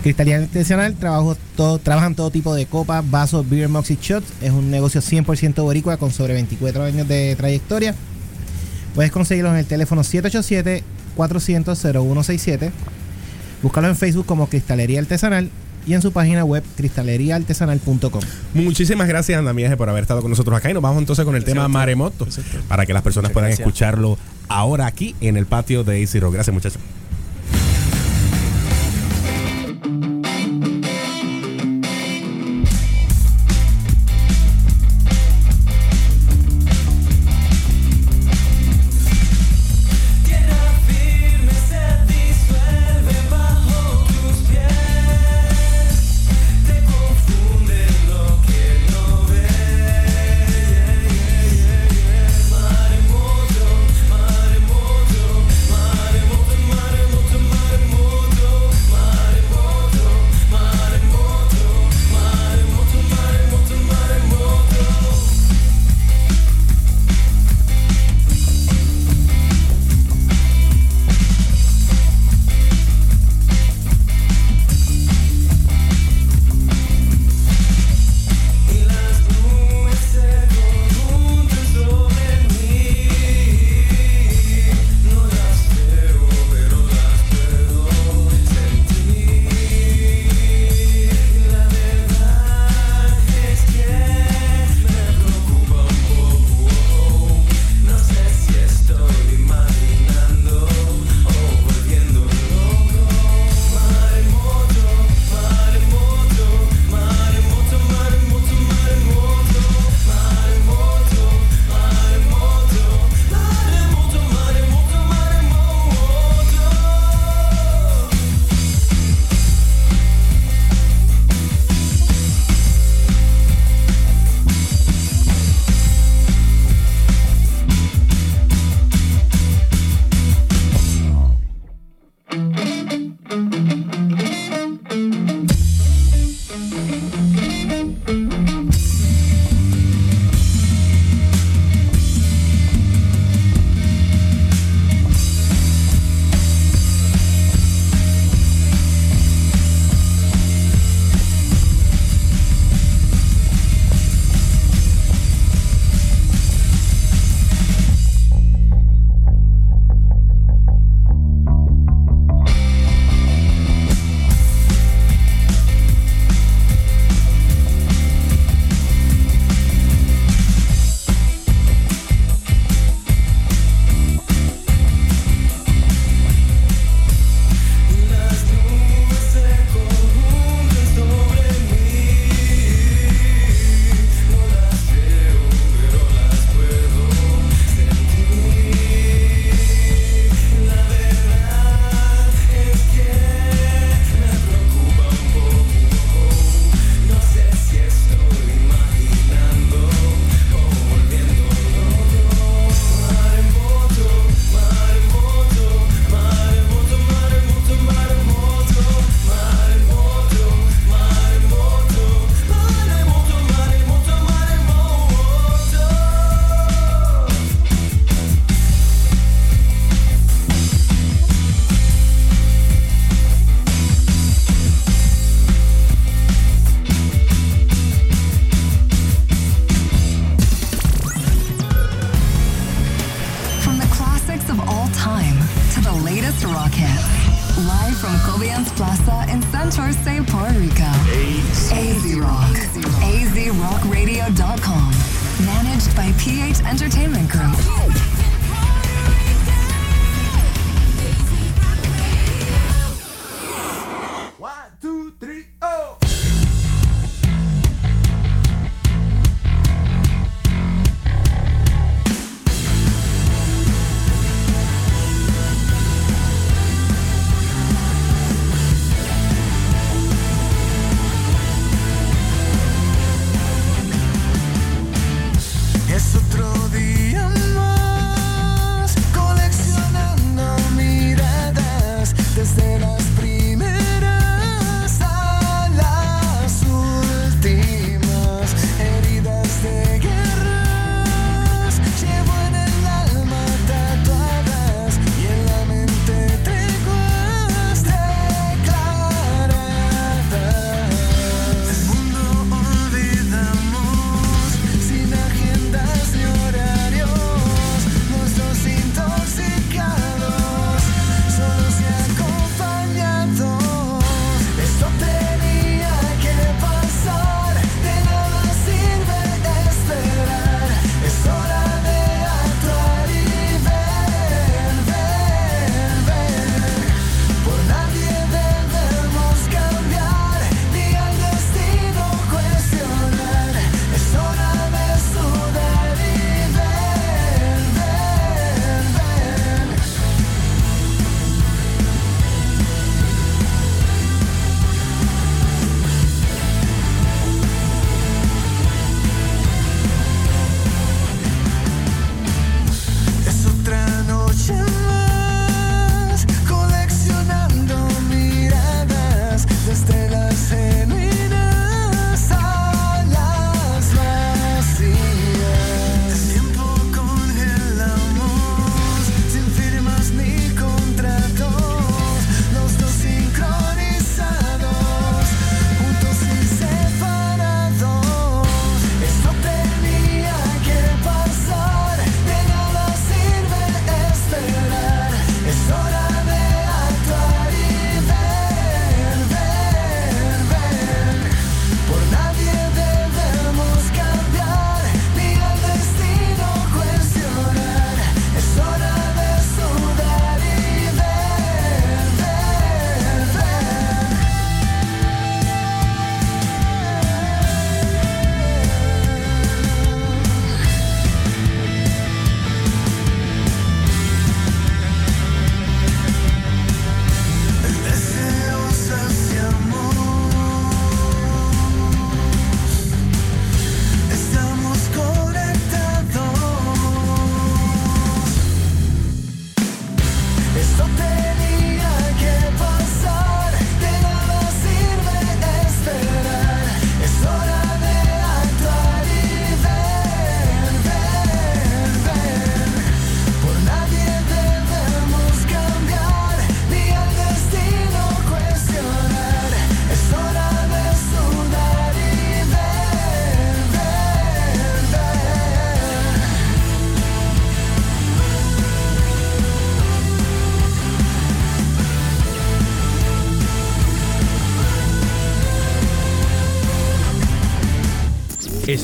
[SPEAKER 2] Cristalía Artesanal trabajo todo, trabajan todo tipo de copas, vasos, beer, mugs y shots. Es un negocio 100% boricua con sobre 24 años de trayectoria. Puedes conseguirlos en el teléfono 787-400-0167. Búscalo en Facebook como Cristalería Artesanal y en su página web cristaleriaartesanal.com.
[SPEAKER 4] Muchísimas gracias, Andamiaje, por haber estado con nosotros acá. Y nos vamos entonces con el tema Maremoto, para que las personas
[SPEAKER 10] Muchas
[SPEAKER 4] puedan
[SPEAKER 10] gracias.
[SPEAKER 4] escucharlo ahora aquí en el patio de Easy Rock. Gracias, muchachos.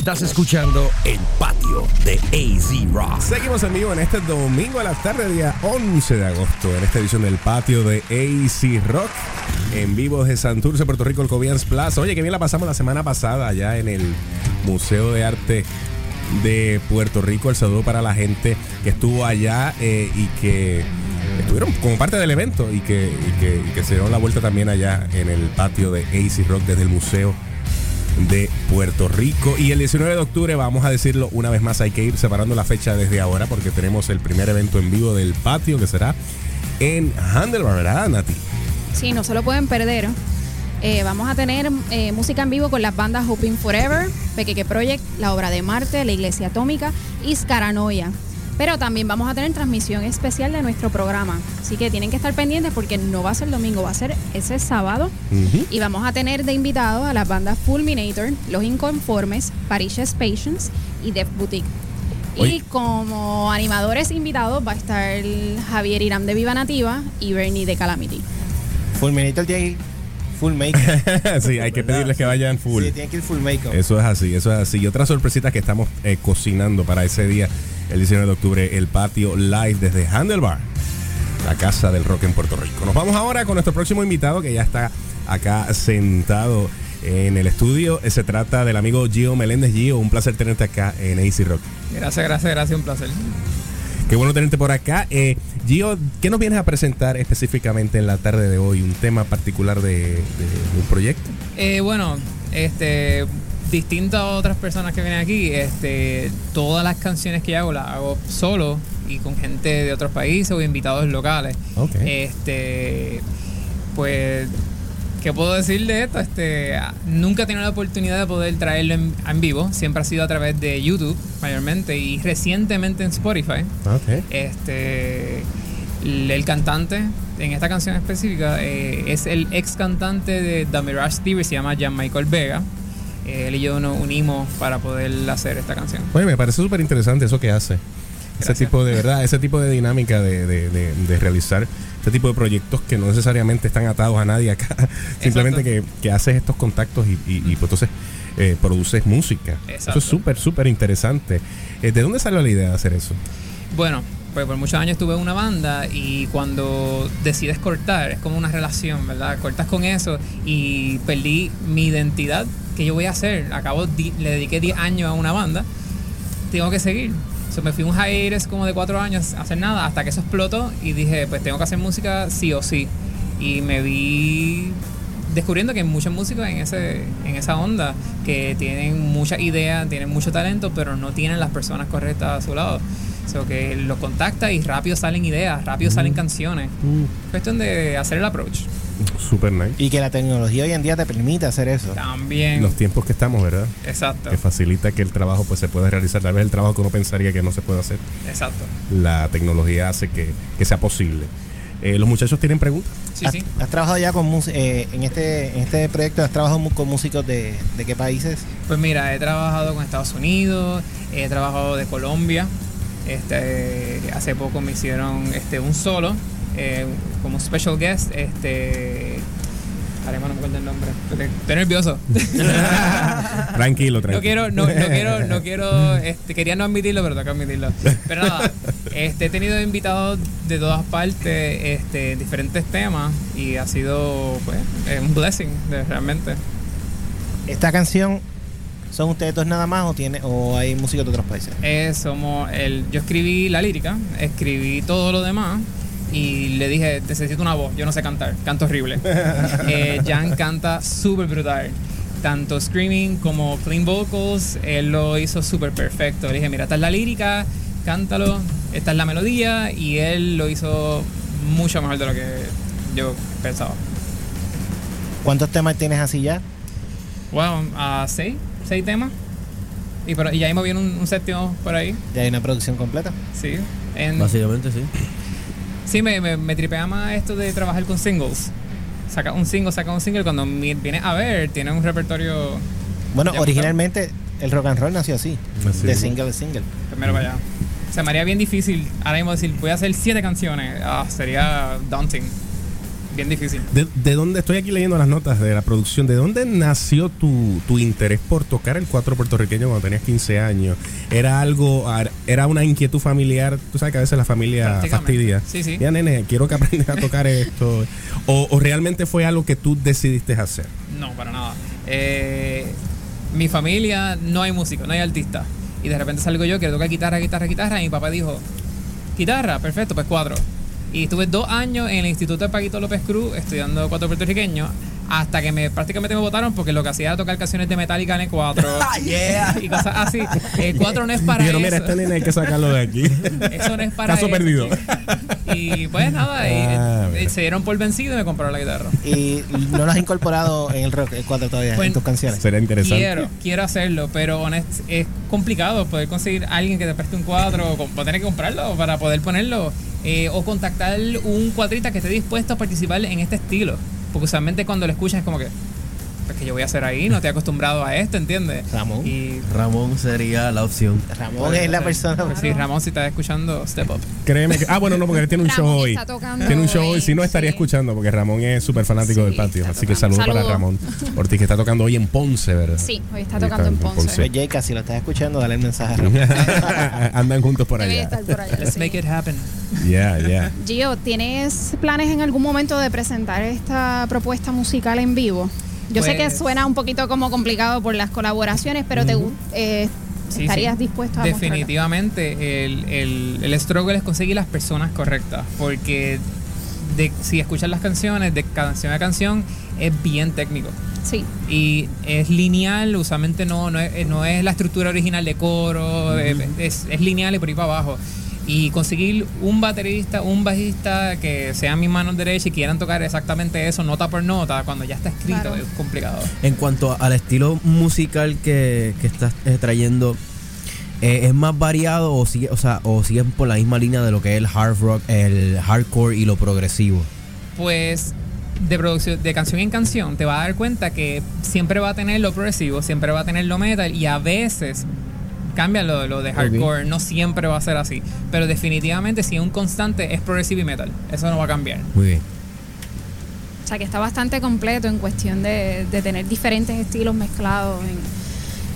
[SPEAKER 12] Estás escuchando El Patio de AZ Rock.
[SPEAKER 4] Seguimos en vivo en este domingo a la tarde, día 11 de agosto, en esta edición del patio de AC Rock. En vivo desde Santurce, Puerto Rico, el Cobians Plaza. Oye, que bien la pasamos la semana pasada allá en el Museo de Arte de Puerto Rico. El saludo para la gente que estuvo allá eh, y que estuvieron como parte del evento y que, que, y que se dieron la vuelta también allá en el patio de AC Rock desde el Museo de Puerto Rico. Y el 19 de octubre, vamos a decirlo una vez más, hay que ir separando la fecha desde ahora porque tenemos el primer evento en vivo del patio que será en Handlebar, ¿verdad, Nati?
[SPEAKER 3] Sí, no se lo pueden perder. Eh, vamos a tener eh, música en vivo con las bandas Hoping Forever, Pequeque Project, La Obra de Marte, La Iglesia Atómica y Scaranoia. Pero también vamos a tener transmisión especial de nuestro programa. Así que tienen que estar pendientes porque no va a ser domingo, va a ser ese sábado. Y vamos a tener de invitados a las bandas Fulminator, Los Inconformes, Parish's Patience y Death Boutique. Y
[SPEAKER 4] Oye.
[SPEAKER 3] como animadores invitados va a estar Javier Irán de Viva Nativa y Bernie de Calamity.
[SPEAKER 2] Fulminator tiene full make. [LAUGHS]
[SPEAKER 4] sí, hay que pedirles que vayan full.
[SPEAKER 2] Sí, tiene que ir full make.
[SPEAKER 4] Eso es así, eso es así. Y otra sorpresita que estamos eh, cocinando para ese día, el 19 de octubre, el patio live desde Handlebar, la casa del rock en Puerto Rico. Nos vamos ahora con nuestro próximo invitado que ya está acá sentado en el estudio. Eh, Se trata del amigo Gio Meléndez. Gio, un placer tenerte acá en AC Rock.
[SPEAKER 21] Gracias, gracias, gracias, un placer.
[SPEAKER 4] Qué bueno tenerte por acá. Eh, Gio, ¿qué nos vienes a presentar específicamente en la tarde de hoy? ¿Un tema particular de, de- de un proyecto?
[SPEAKER 21] Eh, bueno, este, distinto a otras personas que vienen aquí, este, todas las canciones que hago las hago solo y con gente de otros países o invitados locales.
[SPEAKER 4] Ok.
[SPEAKER 21] Este, pues, ¿qué puedo decir de esto? Este, nunca he tenido la oportunidad de poder traerlo en, en vivo. Siempre ha sido a través de YouTube, mayormente, y recientemente en Spotify.
[SPEAKER 4] Ok.
[SPEAKER 21] Este, el, el cantante en esta canción específica eh, es el ex cantante de The Mirage Theory, se llama Jan Michael Vega. Él y yo nos unimos para poder hacer esta canción.
[SPEAKER 4] Oye, me parece súper interesante eso que hace. Ese tipo de verdad, ese tipo de dinámica de, de- de- de realizar este tipo de proyectos que no necesariamente están atados a nadie acá. [LAUGHS] Simplemente que, que haces estos contactos y, y- y, pues, entonces eh, produces música. Eso es súper, súper interesante. Eh, ¿De dónde salió la idea de hacer eso?
[SPEAKER 21] Bueno, pues por muchos años tuve una banda y cuando decides cortar, es como una relación, ¿verdad? Cortas con eso y perdí mi identidad. ¿Qué yo voy a hacer? Acabo, le dediqué 10 años a una banda. Tengo que seguir. So, me fui un hiatus como de 4 años a hacer nada hasta que eso explotó y dije, pues tengo que hacer música sí o sí. Y me vi descubriendo que hay muchos músicos en, ese, en esa onda que tienen muchas ideas, tienen mucho talento, pero no tienen las personas correctas a su lado. So que los contacta y rápido salen ideas, rápido salen canciones. Cuestión de hacer el approach.
[SPEAKER 4] Súper nice.
[SPEAKER 2] Y que la tecnología hoy en día te permite hacer eso.
[SPEAKER 21] También.
[SPEAKER 4] Los tiempos que estamos, ¿verdad?
[SPEAKER 21] Exacto.
[SPEAKER 4] Que facilita que el trabajo pues se pueda realizar. Tal vez el trabajo que uno pensaría que no se puede hacer.
[SPEAKER 21] Exacto.
[SPEAKER 4] La tecnología hace que, que sea posible. Eh, ¿Los muchachos tienen preguntas?
[SPEAKER 21] Sí,
[SPEAKER 2] ¿Has,
[SPEAKER 21] sí.
[SPEAKER 2] has trabajado ya con eh, en este en este proyecto? ¿Has trabajado con músicos de, de qué países?
[SPEAKER 21] Pues mira, he trabajado con Estados Unidos, he trabajado de Colombia. Este, hace poco me hicieron este, un solo eh, como special guest. Este, mismo no me acuerdo el nombre. Estoy, nervioso.
[SPEAKER 4] Tranquilo, [LAUGHS] tranquilo.
[SPEAKER 21] No quiero, no, no quiero, no quiero, este, quería no admitirlo, pero tengo que admitirlo. Pero nada, este, he tenido invitados de todas partes, este, en diferentes temas, y ha sido pues, un blessing, de- realmente.
[SPEAKER 2] ¿Esta canción son ustedes dos nada más o tiene o hay músicos de otros países?
[SPEAKER 21] Eh, somos el, yo escribí la lírica, escribí todo lo demás y le dije, necesito una voz, yo no sé cantar, canto horrible. [LAUGHS] Eh, Jan canta súper brutal, tanto screaming como clean vocals, él lo hizo súper perfecto. Le dije, mira, esta es la lírica, cántalo, esta es la melodía y él lo hizo mucho mejor de lo que yo pensaba.
[SPEAKER 2] ¿Cuántos temas tienes así ya?
[SPEAKER 21] Wow, a seis, seis temas. Y, por- y ya hemos visto un, un séptimo por ahí.
[SPEAKER 2] ¿Ya hay una producción completa?
[SPEAKER 21] Sí. En,
[SPEAKER 5] Básicamente sí.
[SPEAKER 21] Sí, me, me, me tripea más esto de trabajar con singles. Saca un single, saca un single. Cuando vienes a ver, tiene un repertorio.
[SPEAKER 2] Bueno, originalmente el rock and roll nació así,
[SPEAKER 4] Así
[SPEAKER 2] de
[SPEAKER 4] es.
[SPEAKER 2] single a single.
[SPEAKER 21] Primero para allá. Se me haría bien difícil ahora mismo decir, voy a hacer siete canciones. Ah, sería daunting. Bien difícil.
[SPEAKER 4] ¿De, de dónde estoy aquí leyendo las notas de la producción? ¿De dónde nació tu, tu interés por tocar el cuatro puertorriqueño cuando tenías 15 años? ¿Era algo, era una inquietud familiar? Tú sabes que a veces la familia fastidia.
[SPEAKER 21] Sí, sí.
[SPEAKER 4] Ya, nene, quiero que aprendas a tocar [LAUGHS] esto. O, o realmente fue algo que tú decidiste hacer?
[SPEAKER 21] No, para nada. Eh, mi familia no hay músico, no hay artista. Y de repente salgo yo que toca guitarra, guitarra, guitarra. Y mi papá dijo, guitarra, perfecto, pues cuatro. Y estuve dos años en el Instituto de Paquito López Cruz estudiando cuatro puertorriqueños. Hasta que me prácticamente me votaron porque lo que hacía era tocar canciones de Metallica en el 4 y cosas así. El 4 no es para eso.
[SPEAKER 4] mira, este nene hay que sacarlo de aquí. [LAUGHS]
[SPEAKER 21] Eso no es para
[SPEAKER 4] Caso
[SPEAKER 21] eso,
[SPEAKER 4] perdido.
[SPEAKER 21] Y pues nada, y,
[SPEAKER 4] Ah,
[SPEAKER 21] eh, se dieron por vencido y me compraron la guitarra.
[SPEAKER 2] Y no lo has incorporado en el rock el cuatro todavía,
[SPEAKER 21] Pues,
[SPEAKER 2] en tus canciones.
[SPEAKER 4] Sería interesante.
[SPEAKER 21] Quiero, quiero hacerlo, pero honest, es complicado poder conseguir a alguien que te preste un cuadro, o tener que comprarlo para poder ponerlo, eh, o contactar un cuadrista que esté dispuesto a participar en este estilo. Porque usualmente cuando lo escuchas es como que, pues, ¿qué yo voy a hacer ahí? No estoy acostumbrado a esto, ¿entiendes?
[SPEAKER 2] Ramón.
[SPEAKER 21] Y
[SPEAKER 5] Ramón sería la opción.
[SPEAKER 2] Ramón es la persona.
[SPEAKER 21] Sí, Ramón, si estás escuchando, step up.
[SPEAKER 4] Créeme que. Ah, bueno, no, porque él tiene un
[SPEAKER 3] Ramón
[SPEAKER 4] show hoy.
[SPEAKER 3] está tocando
[SPEAKER 4] Tiene un show hoy. Si no, estaría
[SPEAKER 3] sí.
[SPEAKER 4] escuchando, porque Ramón es súper fanático del patio. Así que saludos
[SPEAKER 3] Saludos.
[SPEAKER 4] para Ramón Ortiz, que está tocando hoy en Ponce, ¿verdad?
[SPEAKER 3] Sí, hoy está
[SPEAKER 4] Hoy
[SPEAKER 3] tocando en Ponce.
[SPEAKER 2] Pues, Jayca, si lo estás escuchando, dale el mensaje a Ramón. [LAUGHS]
[SPEAKER 4] Andan juntos por allá.
[SPEAKER 3] estar por allá.
[SPEAKER 21] Let's
[SPEAKER 3] sí.
[SPEAKER 21] make it happen.
[SPEAKER 4] Yeah, yeah.
[SPEAKER 3] Gio, ¿tienes planes en algún momento de presentar esta propuesta musical en vivo? Yo sé que suena un poquito como complicado por las colaboraciones, pero te gu- eh,
[SPEAKER 21] Sí,
[SPEAKER 3] estarías
[SPEAKER 21] sí.
[SPEAKER 3] dispuesto a?
[SPEAKER 21] Definitivamente, el, el, el struggle es conseguir las personas correctas, porque de, si escuchas las canciones de canción a canción, es bien técnico.
[SPEAKER 3] Sí.
[SPEAKER 21] Y es lineal, usualmente no, no, es, no es la estructura original de coro, eh, es, es lineal y por ahí para abajo. Y conseguir un baterista, un bajista que sean mis manos derechas y quieran tocar exactamente eso, nota por nota, cuando ya está escrito,
[SPEAKER 3] Claro.
[SPEAKER 21] es complicado.
[SPEAKER 5] En cuanto al estilo musical que, que estás eh, trayendo, eh, ¿es más variado o sigue, o sea, o siguen por la misma línea de lo que es el hard rock, el hardcore y lo progresivo?
[SPEAKER 21] pues de producción de canción en canción te vas a dar cuenta que siempre va a tener lo progresivo, siempre va a tener lo metal y a veces cambia lo, lo de hardcore, no siempre va a ser así, pero definitivamente si es un constante es progresivo y metal, eso no va a cambiar.
[SPEAKER 5] Muy bien.
[SPEAKER 3] O sea, que está bastante completo en cuestión de, de tener diferentes estilos mezclados. en-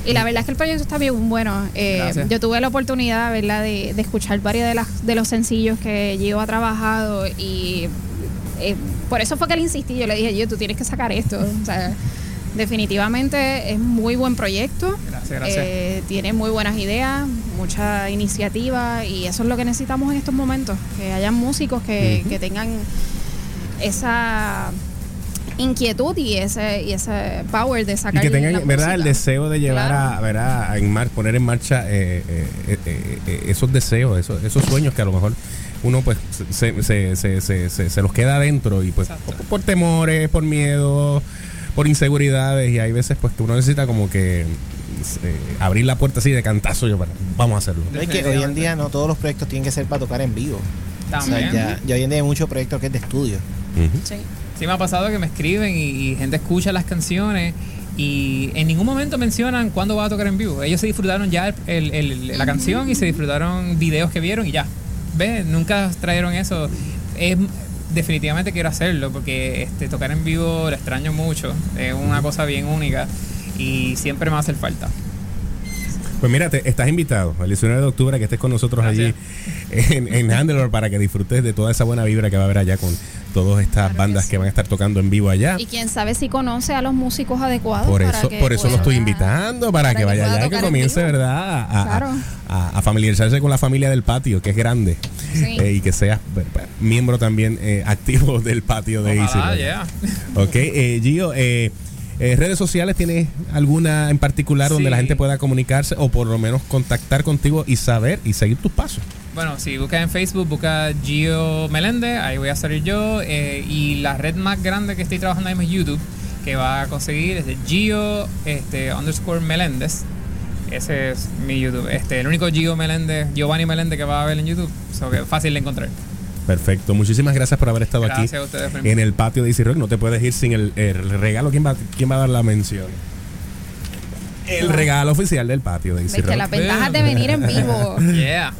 [SPEAKER 3] y la verdad es que el proyecto está bien bueno. Eh, yo tuve la oportunidad, ¿verdad?, de, de escuchar varios de, las, de los sencillos que Gio ha trabajado y eh, por eso fue que le insistí. Yo le dije, Gio, tú tienes que sacar esto. O sea, definitivamente es muy buen proyecto.
[SPEAKER 21] Gracias, gracias.
[SPEAKER 3] Eh, tiene muy buenas ideas, mucha iniciativa y eso es lo que necesitamos en estos momentos. Que hayan músicos que, que tengan esa inquietud y ese, y ese power de
[SPEAKER 4] Y
[SPEAKER 3] sacar
[SPEAKER 4] que tengan,
[SPEAKER 3] la
[SPEAKER 4] ¿verdad? El deseo de llevar
[SPEAKER 3] Claro.
[SPEAKER 4] a, ¿verdad? A en mar- poner en marcha eh, eh, esos deseos, esos, esos sueños que a lo mejor uno pues se, se, se, se, se- se los queda adentro y pues por, por temores, por miedo, por inseguridades y hay veces pues que uno necesita como que eh, abrir la puerta así de cantazo yo para, vamos a hacerlo.
[SPEAKER 2] Es que hoy en día no todos los proyectos tienen que ser para tocar en vivo. O sea,
[SPEAKER 21] También.
[SPEAKER 2] ya, ya hoy en día hay muchos proyectos que es de estudio.
[SPEAKER 3] Sí.
[SPEAKER 21] Sí me ha pasado que me escriben y, y gente escucha las canciones y en ningún momento mencionan cuándo va a tocar en vivo. Ellos se disfrutaron ya el- el- el- la canción y se disfrutaron videos que vieron y ya. ¿Ves? Nunca trajeron eso. Es- definitivamente quiero hacerlo porque este, tocar en vivo lo extraño mucho. Es una cosa bien única y siempre me va a hacer falta.
[SPEAKER 4] Pues mira, te- estás invitado el 19 de octubre a que estés con nosotros allí en, en Handler para que disfrutes de toda esa buena vibra que va a haber allá con todas estas bandas que van a estar tocando en vivo allá.
[SPEAKER 3] Y quién sabe si conoce a los músicos adecuados.
[SPEAKER 4] Por
[SPEAKER 3] para
[SPEAKER 4] eso,
[SPEAKER 3] que
[SPEAKER 4] por eso lo
[SPEAKER 3] pueda-
[SPEAKER 4] estoy invitando, para,
[SPEAKER 3] para
[SPEAKER 4] que
[SPEAKER 3] que
[SPEAKER 4] vaya allá y que comience. ¿verdad? A, a-
[SPEAKER 3] Claro.
[SPEAKER 4] a- a familiarizarse con la familia del patio, que es grande.
[SPEAKER 3] Sí.
[SPEAKER 4] Eh, y que seas pues, miembro también eh, activo del patio de.
[SPEAKER 21] Ojalá, yeah.
[SPEAKER 4] Ok, eh, Gio, eh, eh, ¿redes sociales tienes alguna en particular donde
[SPEAKER 21] Sí.
[SPEAKER 4] la gente pueda comunicarse o por lo menos contactar contigo y saber y seguir tus pasos?
[SPEAKER 21] Bueno, si buscas en Facebook, busca Gio Meléndez, ahí voy a salir yo. eh, y la red más grande que estoy trabajando ahí es YouTube, que va a conseguir es de Gio este, underscore Meléndez. Ese es mi YouTube. Este, el único Gio Meléndez, Giovanni Meléndez que va a ver en YouTube. So que es fácil de encontrar.
[SPEAKER 4] Perfecto, muchísimas gracias por haber estado
[SPEAKER 21] Gracias
[SPEAKER 4] aquí
[SPEAKER 21] a ustedes
[SPEAKER 4] en el patio de Easy Rock. No te puedes ir sin el, el regalo. ¿Quién va, ¿Quién va a dar la mención? El regalo oficial del patio de Easy Rock.
[SPEAKER 3] las ventajas de [LAUGHS] venir en vivo. [LAUGHS]
[SPEAKER 21] Yeah.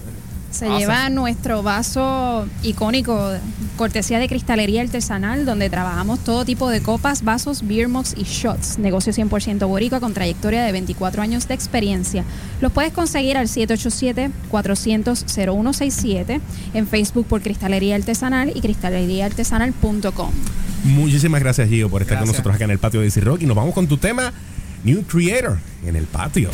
[SPEAKER 3] Se
[SPEAKER 21] Awesome.
[SPEAKER 3] lleva nuestro vaso icónico, cortesía de cristalería artesanal, donde trabajamos todo tipo de copas, vasos, beer mugs y shots. Negocio 100% boricua con trayectoria de 24 años de experiencia. Los puedes conseguir al 787-400-0167 en Facebook por Cristalería Artesanal y cristaleriaartesanal.com.
[SPEAKER 4] Muchísimas gracias, Gio, por estar con nosotros acá en el patio de Easy Rock. Y nos vamos con tu tema, New Creator, en el patio.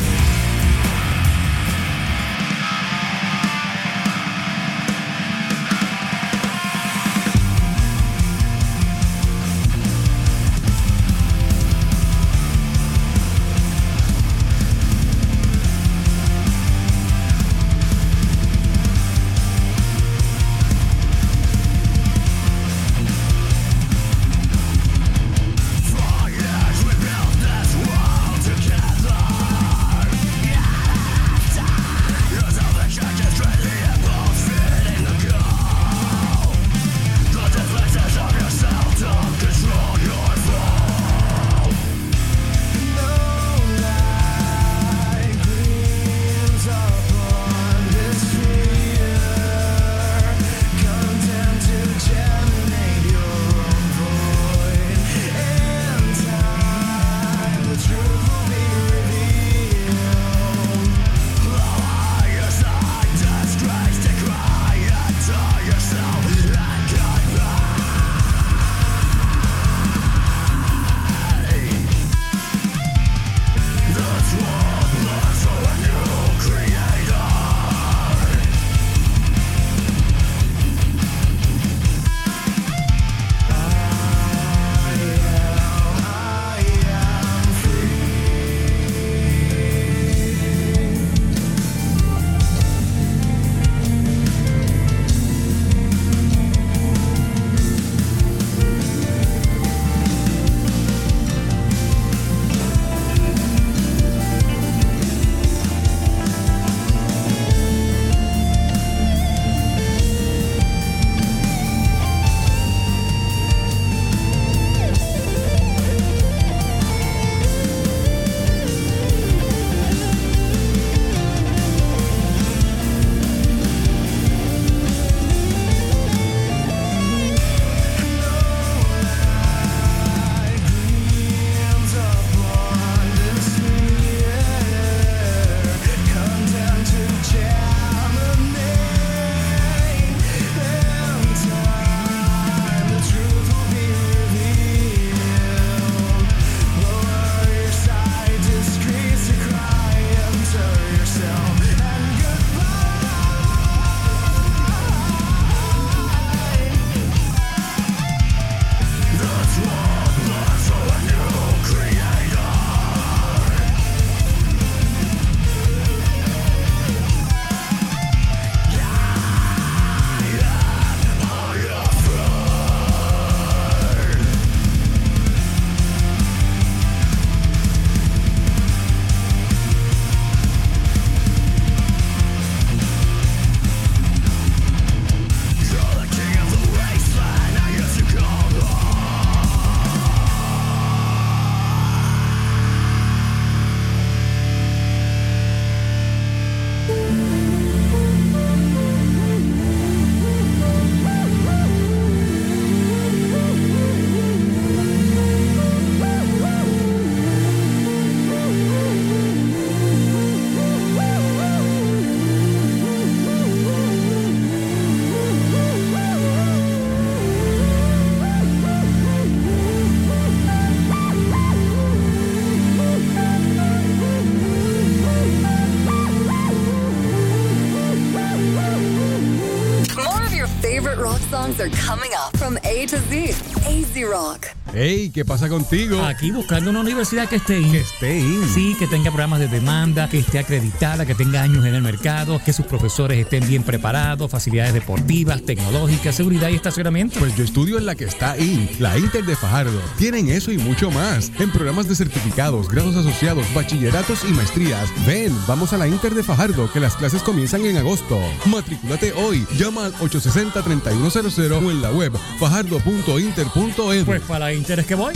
[SPEAKER 22] Things are coming up from A to Z. AZ Rock.
[SPEAKER 13] Hey, ¿qué pasa contigo?
[SPEAKER 23] Aquí buscando una universidad que esté in.
[SPEAKER 13] Que esté in.
[SPEAKER 23] Sí, que tenga programas de demanda, que esté acreditada, que tenga años en el mercado, que sus profesores estén bien preparados, facilidades deportivas, tecnológicas, seguridad y estacionamiento.
[SPEAKER 13] Pues yo estudio en la que está IN, la Inter de Fajardo. Tienen eso y mucho más. En programas de certificados, grados asociados, bachilleratos y maestrías. Ven, vamos a la Inter de Fajardo, que las clases comienzan en agosto. Matricúlate hoy. Llama al 860-3100 o en la web fajardo.inter.edu.
[SPEAKER 23] Pues para la Inter es que voy.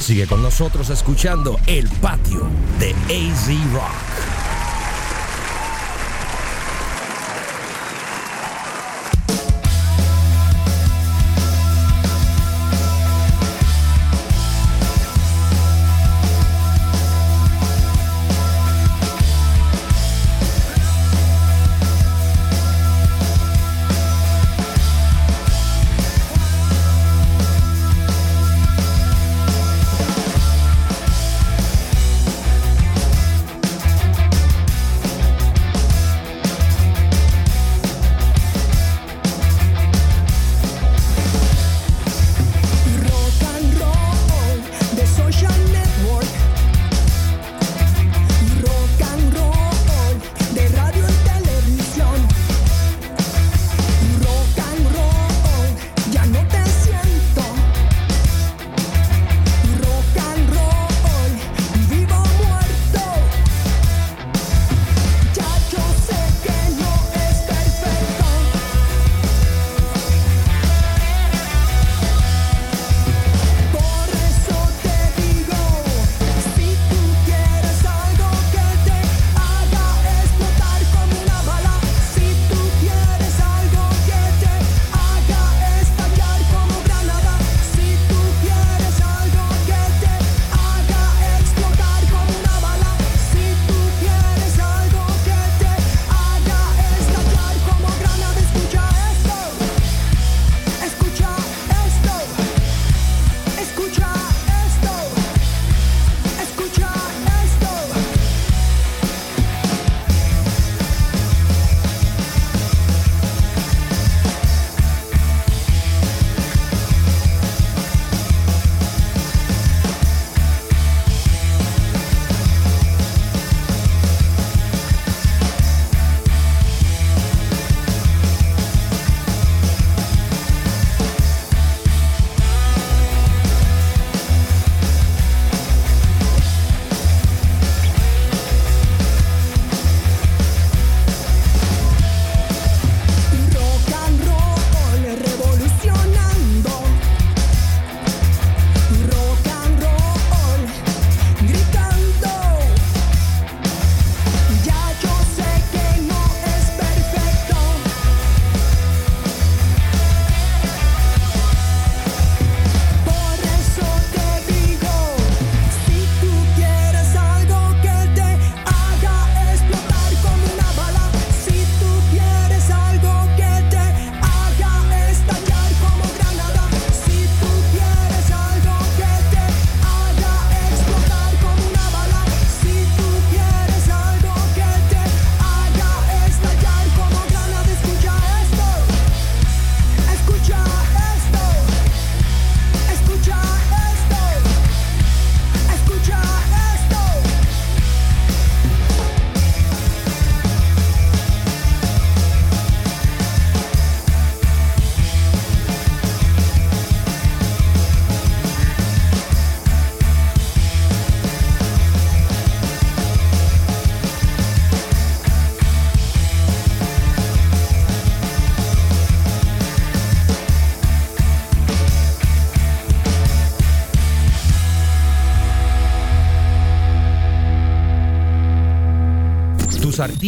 [SPEAKER 24] Sigue con nosotros escuchando El Patio de AZ. Rock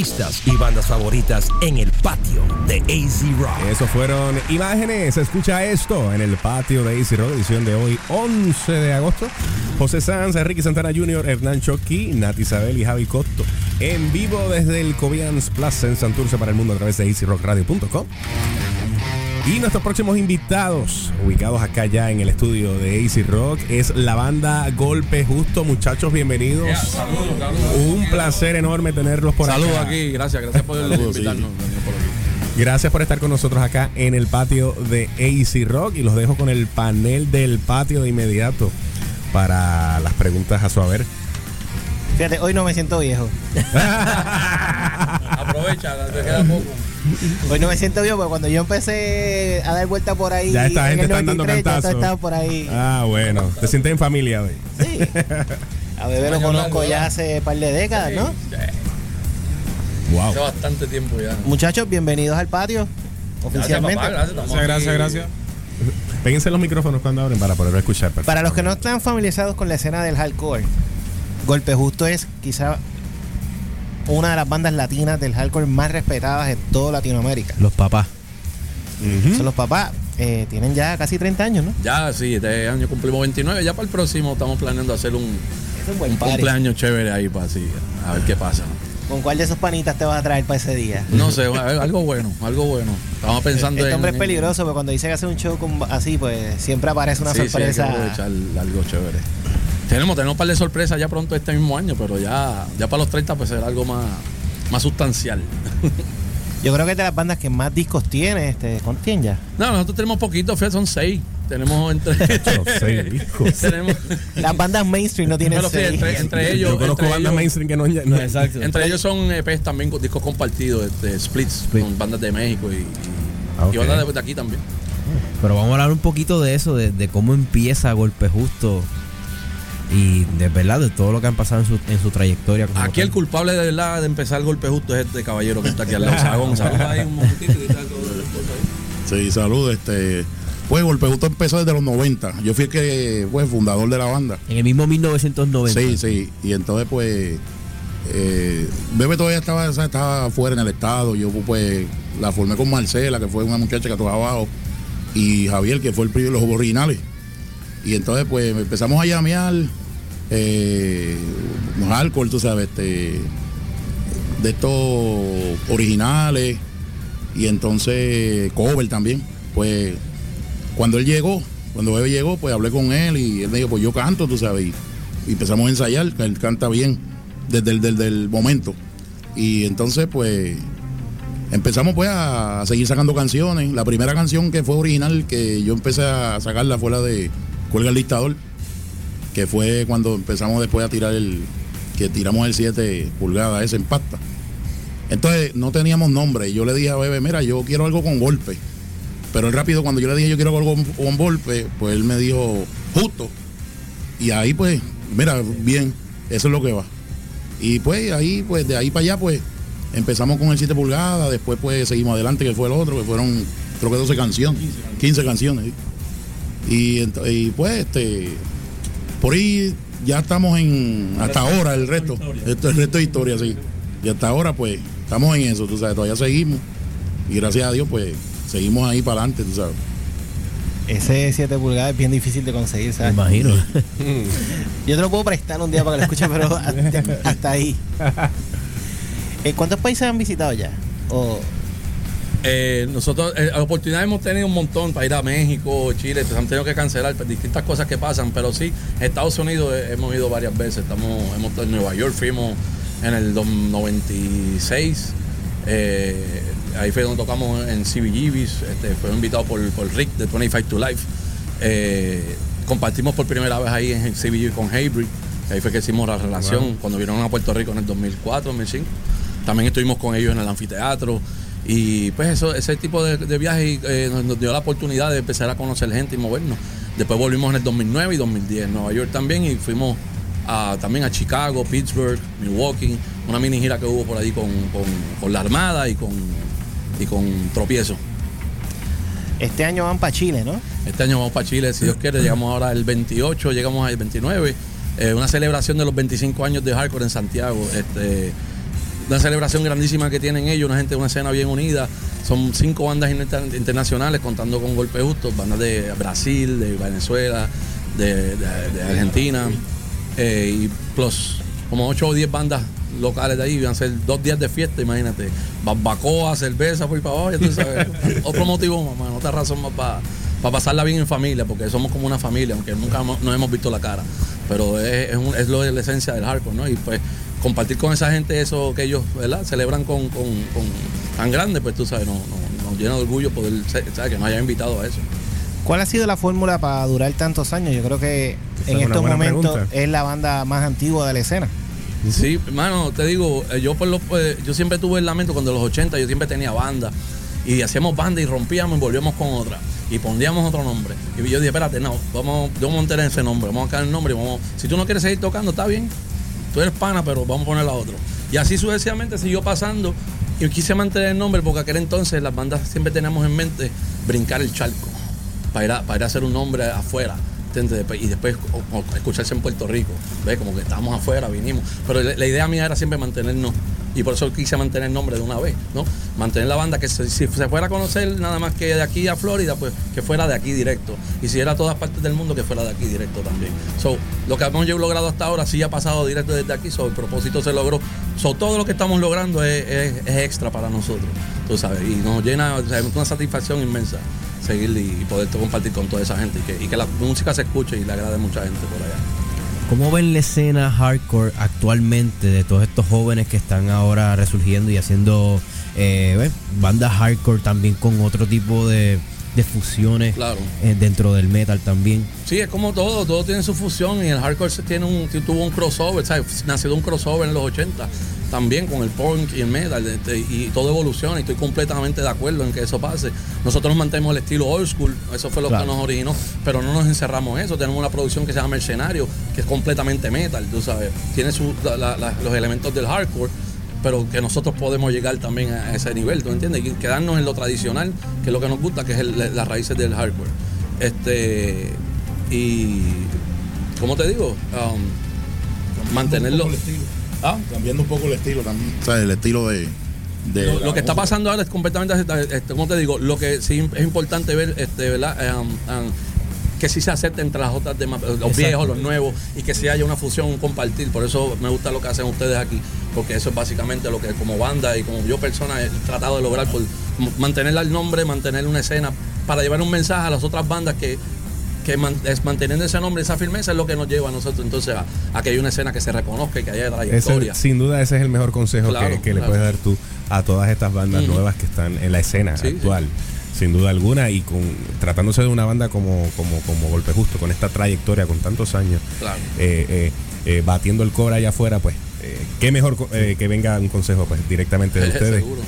[SPEAKER 24] artistas y bandas favoritas en el patio de AZ Rock.
[SPEAKER 4] Eso fueron imágenes. Escucha esto en el patio de Easy Rock, edición de hoy, 11 de agosto. José Sanz, Enrique Santana Jr., Hernán Choqui, Nati Isabel y Javi Cotto. En vivo desde el Cobians Plaza en Santurce para el mundo a través de easyrockradio.com. Y nuestros próximos invitados, ubicados acá ya en el estudio de AC Rock, es la banda Golpe Justo. Muchachos, bienvenidos.
[SPEAKER 8] saludos, saludos.
[SPEAKER 4] Un placer enorme tenerlos por
[SPEAKER 8] Saludos
[SPEAKER 4] acá.
[SPEAKER 8] aquí, gracias, gracias por
[SPEAKER 4] Saludos, [LAUGHS]
[SPEAKER 8] invitarnos.
[SPEAKER 4] Gracias por estar con nosotros acá en el patio de AC Rock y los dejo con el panel del patio de inmediato para las preguntas a su haber.
[SPEAKER 2] Fíjate, hoy no me siento viejo. [LAUGHS]
[SPEAKER 8] Aprovecha, te queda poco.
[SPEAKER 2] Hoy no me siento viejo porque cuando yo empecé a dar vuelta por ahí.
[SPEAKER 4] Ya esta
[SPEAKER 2] en
[SPEAKER 4] gente está dando
[SPEAKER 2] 93, ya
[SPEAKER 4] cantazos.
[SPEAKER 2] estaba por ahí.
[SPEAKER 4] Ah, bueno. Te sientes en familia hoy.
[SPEAKER 2] A Bebé lo conozco ya hace un par de décadas, ¿no?
[SPEAKER 4] Wow.
[SPEAKER 8] Hace bastante tiempo ya.
[SPEAKER 2] Muchachos, bienvenidos al patio. Oficialmente.
[SPEAKER 8] papá, gracias, Gracias, aquí. gracias,
[SPEAKER 4] Péguense los micrófonos cuando abren para poder escuchar.
[SPEAKER 2] Para los que no están familiarizados con la escena del hardcore, Golpe Justo es quizá una de las bandas latinas del hardcore más respetadas en toda Latinoamérica.
[SPEAKER 5] Los papás.
[SPEAKER 2] Son los papás. eh, tienen ya casi 30 años, ¿no?
[SPEAKER 8] Ya, sí, este año cumplimos 29. Ya para el próximo estamos planeando hacer un,
[SPEAKER 2] un buen
[SPEAKER 8] un
[SPEAKER 2] party.
[SPEAKER 8] cumpleaños chévere ahí para así, a ver qué pasa.
[SPEAKER 2] ¿Con cuál de esos panitas te vas a traer para ese día?
[SPEAKER 8] No sé, algo bueno, algo bueno. Estamos pensando
[SPEAKER 2] Este
[SPEAKER 8] en.
[SPEAKER 2] hombre es
[SPEAKER 8] en-
[SPEAKER 2] peligroso, porque cuando dice que hace un show con- así, pues siempre aparece una
[SPEAKER 8] Sí, sí, hay que
[SPEAKER 2] sorpresa.
[SPEAKER 8] aprovechar algo chévere. Tenemos, tenemos un par de sorpresas ya pronto este mismo año, pero ya, ya para los 30 pues será algo más, más sustancial. [LAUGHS]
[SPEAKER 2] Yo creo que es de las bandas que más discos tiene. Este, ¿Cuántos tienen ya?
[SPEAKER 8] No, nosotros tenemos poquitos, fíjate, son seis. Tenemos entre. [LAUGHS]
[SPEAKER 4] seis [LAUGHS] discos.
[SPEAKER 8] tenemos,
[SPEAKER 2] Las bandas mainstream no tienen
[SPEAKER 8] Pero sí,
[SPEAKER 2] seis.
[SPEAKER 8] entre, entre ellos.
[SPEAKER 4] Yo conozco
[SPEAKER 8] entre
[SPEAKER 4] bandas
[SPEAKER 8] ellos-
[SPEAKER 4] mainstream que no. no-
[SPEAKER 8] Exacto. Entre ellos son EPs también con discos compartidos, este, splits, con bandas de México y, y,
[SPEAKER 5] Ah, ok.
[SPEAKER 8] y bandas de, de aquí también.
[SPEAKER 5] Pero vamos a hablar un poquito de eso, de, de cómo empieza Golpe Justo y de verdad de todo lo que han pasado en su, en su trayectoria. como
[SPEAKER 8] Aquí
[SPEAKER 5] tal.
[SPEAKER 8] el culpable de verdad de empezar el golpe justo es este caballero que está aquí al lado. [LAUGHS] Sagón, Sagón, ahí un momentito y tal, todo el esposo ahí.
[SPEAKER 25] Sí, salud. Este, pues Golpe Justo empezó desde los 90. Yo fui el que fue fundador de la banda.
[SPEAKER 5] En el mismo 1990.
[SPEAKER 25] Sí, sí. Y entonces, pues, eh, Bebe todavía estaba, estaba fuera en el estado. Yo, pues, la formé con Marcela, que fue una muchacha que tocaba abajo, y Javier, que fue el primero de los originales. Y entonces, pues, empezamos a llamear eh, alcohol, tú sabes, este, de estos originales, y entonces cover también. Pues, cuando él llegó, cuando Bebe llegó, pues hablé con él y él me dijo, pues yo canto, tú sabes. Y, empezamos a ensayar, que él canta bien desde el, desde el momento. Y entonces, pues, empezamos pues a seguir sacando canciones. La primera canción que fue original que yo empecé a sacarla fue la de Cuelga el dictador, que fue cuando empezamos después a tirar el, que tiramos el 7 pulgadas ese en. Entonces no teníamos nombre y yo le dije a Bebe, mira, yo quiero algo con golpe. Pero él rápido, cuando yo le dije yo quiero algo con, golpe, pues él me dijo, justo. Y ahí pues, mira, bien, eso es lo que va. Y pues ahí, pues de ahí para allá, pues empezamos con el 7 pulgadas, después pues seguimos adelante, que fue el otro, que fueron creo que 12 canciones, 15 canciones. Y, pues este, por ahí ya estamos en, hasta ahora el resto, esto el resto de historia, sí. Y hasta ahora pues estamos en eso, tú sabes, todavía seguimos. Y gracias a Dios pues seguimos ahí para adelante, tú sabes.
[SPEAKER 2] Ese 7 pulgadas es bien difícil de conseguir, ¿sabes?
[SPEAKER 5] Me imagino. [LAUGHS]
[SPEAKER 2] Yo te lo puedo prestar un día para que lo escuches, pero hasta, [LAUGHS] hasta ahí. [LAUGHS] Eh, ¿Cuántos países han visitado ya? O,
[SPEAKER 8] Eh, nosotros, eh, oportunidades hemos tenido un montón para ir a México, Chile, pues, han tenido que cancelar pues, distintas cosas que pasan, pero sí, Estados Unidos eh, hemos ido varias veces. Estamos, hemos estado en Nueva York, fuimos en el dos- 96. eh, ahí fue donde tocamos en CBGBs. Este, fue invitado por, por Rick de 25 to Life. Compartimos por primera vez ahí en CBG con Haybrid. Ahí fue que hicimos la relación
[SPEAKER 4] Wow.
[SPEAKER 8] cuando vinieron a Puerto Rico en el 2004, 2005. También estuvimos con ellos en el anfiteatro. Y pues eso, ese tipo de, de viajes eh, nos, nos dio la oportunidad de empezar a conocer gente y movernos. Después volvimos en el 2009 y 2010 en Nueva York también y fuimos a- también a Chicago, Pittsburgh, Milwaukee, una mini gira que hubo por ahí con, con- con la Armada y con, y con Tropiezo.
[SPEAKER 2] este año van para Chile, ¿no?
[SPEAKER 8] Este año vamos para Chile, si Dios quiere, llegamos ahora el 28, llegamos al 29. eh, una celebración de los 25 años de hardcore en Santiago. Este, una celebración grandísima que tienen ellos, una gente, una escena bien unida. Son cinco bandas inter- internacionales contando con Golpe Justo, bandas de Brasil, de Venezuela, de, de- de Argentina, eh, y plus como 8 o 10 bandas locales de ahí, iban a ser dos días de fiesta, imagínate. Barbacoa, cerveza, por ahí para abajo, tú sabes. [LAUGHS] Otro motivo, mamá, otra razón más para pasarla bien en familia, porque somos como una familia, aunque nunca nos hemos visto la cara. Pero es, es, un- es lo de la esencia del hardcore, ¿no? Y pues compartir con esa gente eso que ellos, ¿verdad? Celebran con, con, con tan grande, pues tú sabes, nos, nos- nos llena de orgullo poder, ser- ¿sabes? Que nos hayan invitado a eso.
[SPEAKER 2] ¿Cuál ha sido la fórmula para durar tantos años? Yo creo que
[SPEAKER 8] Esa
[SPEAKER 2] en
[SPEAKER 8] es
[SPEAKER 2] estos momentos
[SPEAKER 8] pregunta.
[SPEAKER 2] es la banda más antigua de la escena.
[SPEAKER 8] Sí, hermano, te digo, eh, yo por lo, pues, yo siempre tuve el lamento cuando en los 80 yo siempre tenía banda y hacíamos banda y rompíamos y volvíamos con otra y poníamos otro nombre. Y yo dije, espérate, no, vamos, yo vamos a mantener ese nombre, vamos a cambiar el nombre y vamos, si tú no quieres seguir tocando, está bien, tú eres pana, pero vamos a poner a otro. Y así sucesivamente siguió pasando y quise mantener el nombre porque aquel entonces las bandas siempre teníamos en mente brincar el charco para para ir a hacer un nombre afuera. Y después escucharse en Puerto Rico. ¿Ves? Como que estábamos afuera, vinimos. Pero la, idea mía era siempre mantenernos. Y por eso quise mantener el nombre de una vez, ¿no? Mantener la banda que si se fuera a conocer nada más que de aquí a Florida, pues que fuera de aquí directo. Y si era a todas partes del mundo, que fuera de aquí directo también. So, lo que hemos logrado hasta ahora sí ha pasado directo desde aquí, so, el propósito se logró. So, todo lo que estamos logrando es, extra para nosotros, tú sabes. Y nos llena, o una satisfacción inmensa seguir y, poder compartir con toda esa gente y que, la música se escuche y le agrade mucha gente por allá.
[SPEAKER 5] ¿Cómo ven la escena hardcore actualmente de todos estos jóvenes que están ahora resurgiendo y haciendo eh, bandas hardcore también con otro tipo de, de fusiones
[SPEAKER 8] Claro.
[SPEAKER 5] eh, dentro del metal también?
[SPEAKER 8] Sí, es como todo, todo tiene su fusión y el hardcore se tiene un, tuvo un crossover, ¿sabes? Nació de un crossover en los 80 también con el punk y el metal este, y todo evoluciona y estoy completamente de acuerdo en que eso pase. Nosotros mantenemos el estilo old school, eso fue lo
[SPEAKER 5] Claro.
[SPEAKER 8] que nos originó, pero no nos encerramos en eso, tenemos una producción que se llama Mercenario, que es completamente metal, tú sabes, tiene su- la- los elementos del hardcore. Pero que nosotros podemos llegar también a ese nivel, ¿tú entiendes? Y quedarnos en lo tradicional, que es lo que nos gusta, que es el- las raíces del hardcore. Este, y, ¿cómo te digo? Um, mantenerlo.
[SPEAKER 25] Un poco el estilo.
[SPEAKER 8] ¿Ah?
[SPEAKER 25] Cambiando un poco el estilo también. O sea, el estilo de. de
[SPEAKER 8] Lo, que está pasando ahora es completamente, este, ¿cómo te digo? Lo que sí es importante ver, este, ¿verdad? Um, um, que sí se acepte entre las otras demás, los
[SPEAKER 5] Exacto.
[SPEAKER 8] viejos, los nuevos, y que sí haya una fusión, un compartir. Por eso me gusta lo que hacen ustedes aquí, porque eso es básicamente lo que como banda y como yo persona he tratado de lograr por mantener el nombre, mantener una escena, para llevar un mensaje a las otras bandas que que man- es manteniendo ese nombre, esa firmeza es lo que nos lleva a nosotros entonces a, a que haya una escena que se reconozca y que haya
[SPEAKER 4] Ese-
[SPEAKER 8] trayectoria.
[SPEAKER 4] sin duda ese es el mejor consejo que-
[SPEAKER 8] Claro,
[SPEAKER 4] que, le
[SPEAKER 8] claro.
[SPEAKER 4] puedes dar tú a todas estas bandas nuevas que están en la escena
[SPEAKER 8] Sí,
[SPEAKER 4] actual. Sin duda alguna, y con tratándose de una banda como, como, como Golpe Justo, con esta trayectoria, con tantos años,
[SPEAKER 8] Claro.
[SPEAKER 4] eh, eh, eh, batiendo el cobre allá afuera, pues, eh, qué mejor eh, que venga un consejo pues directamente de [LAUGHS] ustedes.
[SPEAKER 8] Seguro.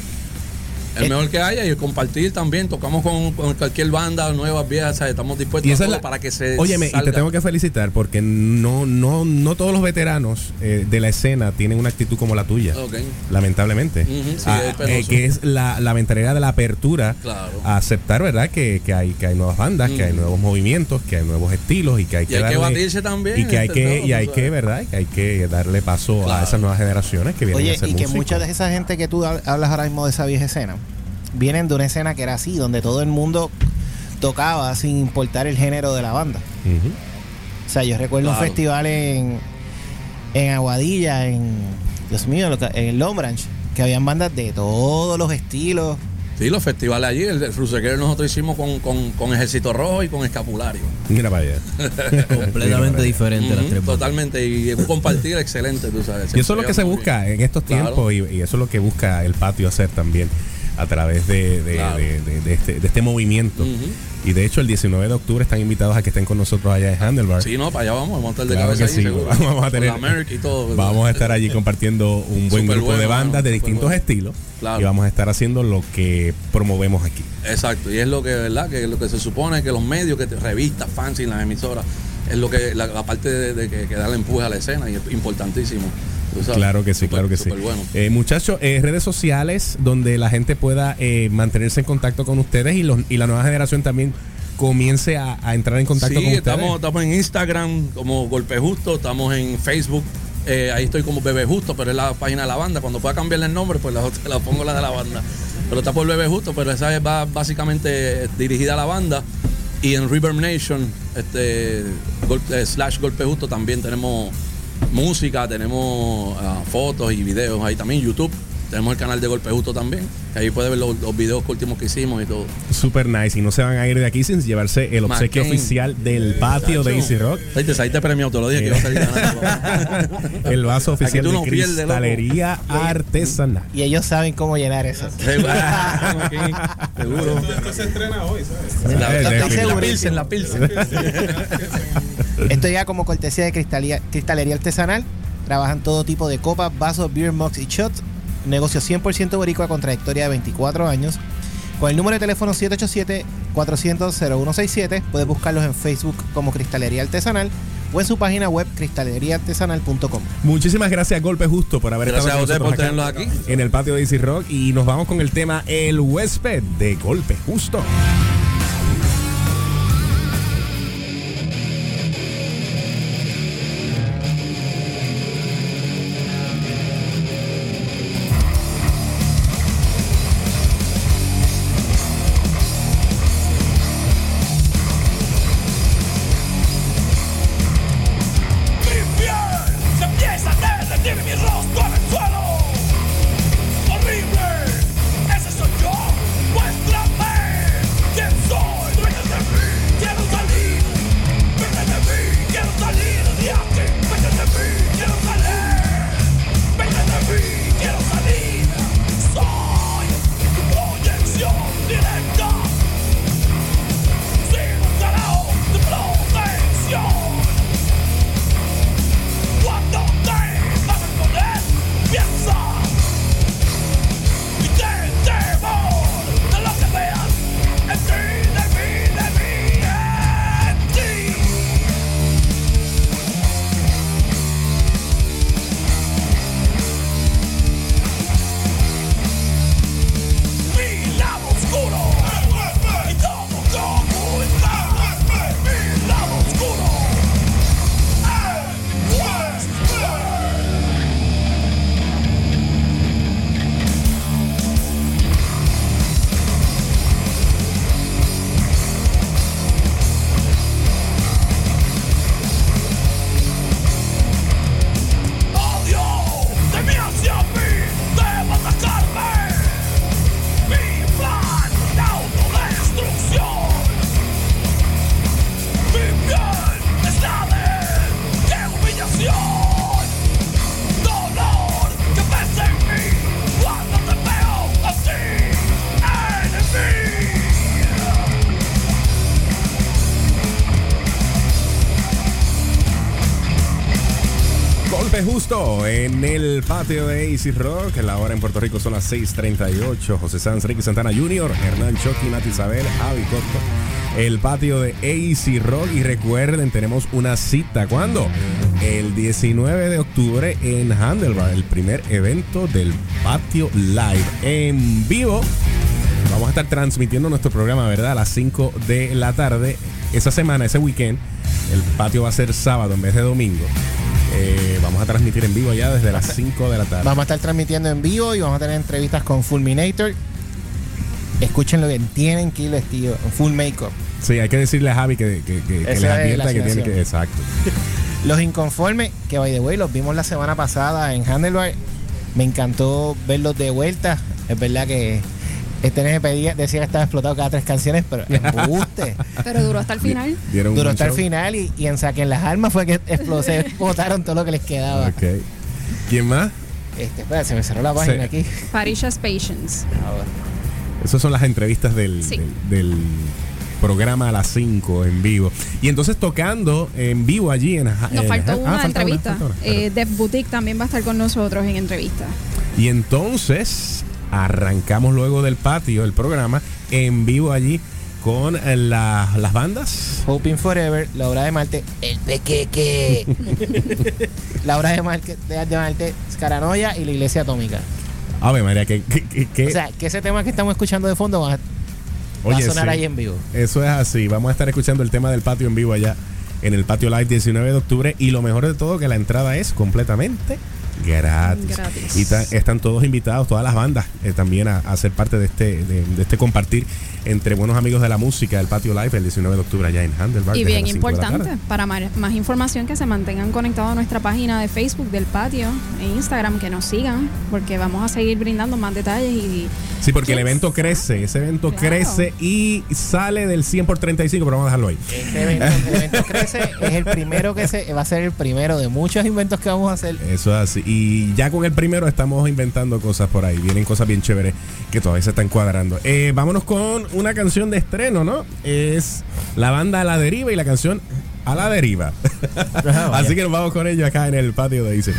[SPEAKER 8] El mejor que haya y compartir también. Tocamos con, con cualquier banda, nuevas, viejas, ¿sabes? estamos dispuestos
[SPEAKER 4] Y
[SPEAKER 8] a todo
[SPEAKER 4] la-
[SPEAKER 8] para que se.
[SPEAKER 4] Óyeme, y te
[SPEAKER 8] salga.
[SPEAKER 4] tengo que felicitar porque no, no, no todos los veteranos eh, de la escena tienen una actitud como la tuya. Lamentablemente.
[SPEAKER 8] Sí,
[SPEAKER 4] Ah,
[SPEAKER 8] es
[SPEAKER 4] eh, que es la, la mentalidad de la apertura
[SPEAKER 8] Claro.
[SPEAKER 4] a aceptar, ¿verdad? Que, que hay, que hay nuevas bandas, que hay nuevos movimientos, que hay nuevos estilos y que hay
[SPEAKER 8] Y
[SPEAKER 4] que
[SPEAKER 8] hay que batirse también,
[SPEAKER 4] Y que hay
[SPEAKER 8] este,
[SPEAKER 4] que, y hay que. ¿verdad? Que hay que darle paso a esas nuevas generaciones que vienen
[SPEAKER 2] Oye,
[SPEAKER 4] a ser
[SPEAKER 2] y que mucha de esa gente que tú hab- hablas ahora mismo de esa vieja escena, vienen de una escena que era así, donde todo el mundo tocaba sin importar el género de la banda. O sea, yo recuerdo un festival en, en Aguadilla, en, Dios mío, en el Long Branch, que habían bandas de todos los estilos.
[SPEAKER 8] Sí, los festivales allí, el, el Frusequero nosotros hicimos con, con, con Ejército Rojo y con Escapulario.
[SPEAKER 4] Mira para allá. [LAUGHS]
[SPEAKER 5] Completamente diferente las tres bandas.
[SPEAKER 8] Totalmente, y un compartir excelente, tú sabes.
[SPEAKER 4] Y eso es lo que se busca
[SPEAKER 8] bien.
[SPEAKER 4] en estos
[SPEAKER 8] Claro.
[SPEAKER 4] tiempos y, y eso es lo que busca el patio hacer también a través de, de-
[SPEAKER 8] Claro.
[SPEAKER 4] de- de- de este, este movimiento. Y de hecho el 19 de octubre están invitados a que estén con nosotros allá en Handlebar.
[SPEAKER 8] Sí, no, para allá vamos, vamos a estar de
[SPEAKER 4] Claro
[SPEAKER 8] cabeza
[SPEAKER 4] que
[SPEAKER 8] allí,
[SPEAKER 4] sí,
[SPEAKER 8] seguro.
[SPEAKER 4] vamos a tener-. Vamos a estar allí compartiendo un buen grupo de
[SPEAKER 8] bueno,
[SPEAKER 4] bandas de distintos
[SPEAKER 8] bueno.
[SPEAKER 4] estilos
[SPEAKER 8] Claro.
[SPEAKER 4] y vamos a estar haciendo lo que promovemos aquí.
[SPEAKER 8] Exacto, y es lo que, ¿verdad? Que lo que se supone que los medios, que te, revistas, fans y las emisoras, es lo que, la, la parte de, de que, que darle empuje a la escena y es importantísimo.
[SPEAKER 4] Claro que sí, claro que sí.
[SPEAKER 8] bueno.
[SPEAKER 4] Eh, muchachos, eh, redes sociales donde la gente pueda eh, mantenerse en contacto con ustedes y, los, y la nueva generación también comience a, a entrar en contacto
[SPEAKER 8] sí,
[SPEAKER 4] con ustedes.
[SPEAKER 8] estamos, estamos en Instagram como Golpe Justo, estamos en Facebook, eh, ahí estoy como Bebé Justo, pero es la página de la banda. Cuando pueda cambiarle el nombre, pues la, la pongo la de la banda. Pero está por Bebé Justo, pero esa es va básicamente dirigida a la banda. Y en River Nation, este, gol- eh, slash Golpe Justo, también tenemos música, tenemos ah, fotos y videos ahí también, YouTube. Tenemos el canal de Golpe Justo también, que ahí puede ver los, los videos últimos que hicimos y todo.
[SPEAKER 4] Super nice. Y no se van a ir de aquí sin llevarse el obsequio
[SPEAKER 8] McCain.
[SPEAKER 4] oficial del patio de Easy Rock.
[SPEAKER 8] Ahí te saliste premiado, te lo dije que iba a salir ganando.
[SPEAKER 4] El vaso oficial de
[SPEAKER 8] no pierdes,
[SPEAKER 4] cristalería artesanal.
[SPEAKER 2] Y ellos saben cómo llenar eso. [LAUGHS]
[SPEAKER 8] Seguro.
[SPEAKER 11] Esto se estrena hoy, ¿sabes?
[SPEAKER 8] La, la- la-
[SPEAKER 2] Seguro.
[SPEAKER 8] la Pilsen, la Pilsen. [LAUGHS]
[SPEAKER 2] Esto ya como cortesía de cristalería, artesanal. Trabajan todo tipo de copas, vasos, beer mugs y shots. Negocio 100% boricua con trayectoria de 24 años. Con el número de teléfono 787-400-0167 puedes buscarlos en Facebook como Cristalería Artesanal o en su página web cristaleriaartesanal.com.
[SPEAKER 4] Muchísimas gracias, Golpe Justo, por haber
[SPEAKER 8] Gracias
[SPEAKER 4] estado con
[SPEAKER 8] por
[SPEAKER 4] acá
[SPEAKER 8] aquí.
[SPEAKER 4] en el patio de Easy Rock. Y nos vamos con el tema El huésped de Golpe Justo. Patio de Easy Rock. La hora en Puerto Rico son las 6:38. José Sanz, Ricky Santana Jr., Hernán Chucky, Nati Isabel, Javi Cotto. El patio de Easy Rock. Y recuerden, tenemos una cita. ¿Cuándo? El 19 de octubre en Handlebar, el primer evento del patio live en vivo. Vamos a estar transmitiendo nuestro programa, ¿verdad? A las 5 de la tarde. Esa semana, ese weekend, el patio va a ser sábado en vez de domingo. Eh, vamos a transmitir en vivo ya desde las 5 de la tarde.
[SPEAKER 2] Vamos a estar transmitiendo en vivo y vamos a tener entrevistas con Fulminator. Escuchen lo que tienen que ir vestidos. Full makeup.
[SPEAKER 4] Sí, hay que decirle a Javi que, que, que- que les
[SPEAKER 2] es
[SPEAKER 4] advierta que tiene que. Exacto. [LAUGHS]
[SPEAKER 2] Los inconformes, que by the way, los vimos la semana pasada en Handlebar. Me encantó verlos de vuelta. Es verdad que este NG pedía, decía que estaba explotado cada tres canciones, pero embuste. [LAUGHS]
[SPEAKER 3] Pero duró hasta el final.
[SPEAKER 4] Dieron un
[SPEAKER 2] Duró hasta el final y, y en Saquen las Armas fue que explotó, [LAUGHS] se botaron todo lo que les quedaba.
[SPEAKER 4] Ok. ¿Quién más?
[SPEAKER 2] Este, espera, se me cerró la página
[SPEAKER 4] Sí.
[SPEAKER 2] aquí.
[SPEAKER 3] Parishas Patience.
[SPEAKER 4] Esas son las entrevistas del,
[SPEAKER 3] Sí.
[SPEAKER 4] del, del programa a las 5 en vivo. Y entonces tocando en vivo allí en.
[SPEAKER 3] Nos
[SPEAKER 4] en-
[SPEAKER 3] faltó
[SPEAKER 4] ah,
[SPEAKER 3] una
[SPEAKER 4] falta
[SPEAKER 3] entrevista.
[SPEAKER 4] falta una.
[SPEAKER 3] Eh, Def Boutique también va a estar con nosotros en entrevista.
[SPEAKER 4] Y entonces arrancamos luego del patio el programa en vivo allí con eh, la- las bandas.
[SPEAKER 2] Hoping Forever, la obra de Marte, el pequeque. [LAUGHS] la obra de Marte, de, de Marte, Scaranoia y la Iglesia Atómica.
[SPEAKER 4] Ave María, que, que- que-
[SPEAKER 2] O sea, que ese tema que estamos escuchando de fondo va, a- va a sonar
[SPEAKER 4] sí.
[SPEAKER 2] ahí en vivo.
[SPEAKER 4] Eso es así. Vamos a estar escuchando el tema del patio en vivo allá en el patio live 19 de octubre. Y lo mejor de todo, que la entrada es completamente
[SPEAKER 1] Gratis.
[SPEAKER 3] Gratis.
[SPEAKER 1] Y están todos invitados, todas las bandas, eh, también a, a ser parte de este, de, de este compartir entre buenos amigos de la música, el Patio Live, el 19 de octubre allá en Handelbar.
[SPEAKER 3] Y bien importante, para ma- más información que se mantengan conectados a nuestra página de Facebook del patio e Instagram, que nos sigan, porque vamos a seguir brindando más detalles y
[SPEAKER 1] Sí, porque el evento crece, ese evento crece y sale del 100 por 35, pero vamos a dejarlo ahí.
[SPEAKER 2] Este evento, el evento crece, es el primero que se va a ser el primero de muchos inventos que vamos a hacer.
[SPEAKER 1] Eso es así. Y ya con el primero estamos inventando cosas por ahí. Vienen cosas bien chéveres que todavía se están cuadrando. Eh, vámonos con una canción de estreno, ¿no? Es la banda A la Deriva y la canción A la Deriva. [LAUGHS] así que nos vamos con ellos acá en el patio de Easy.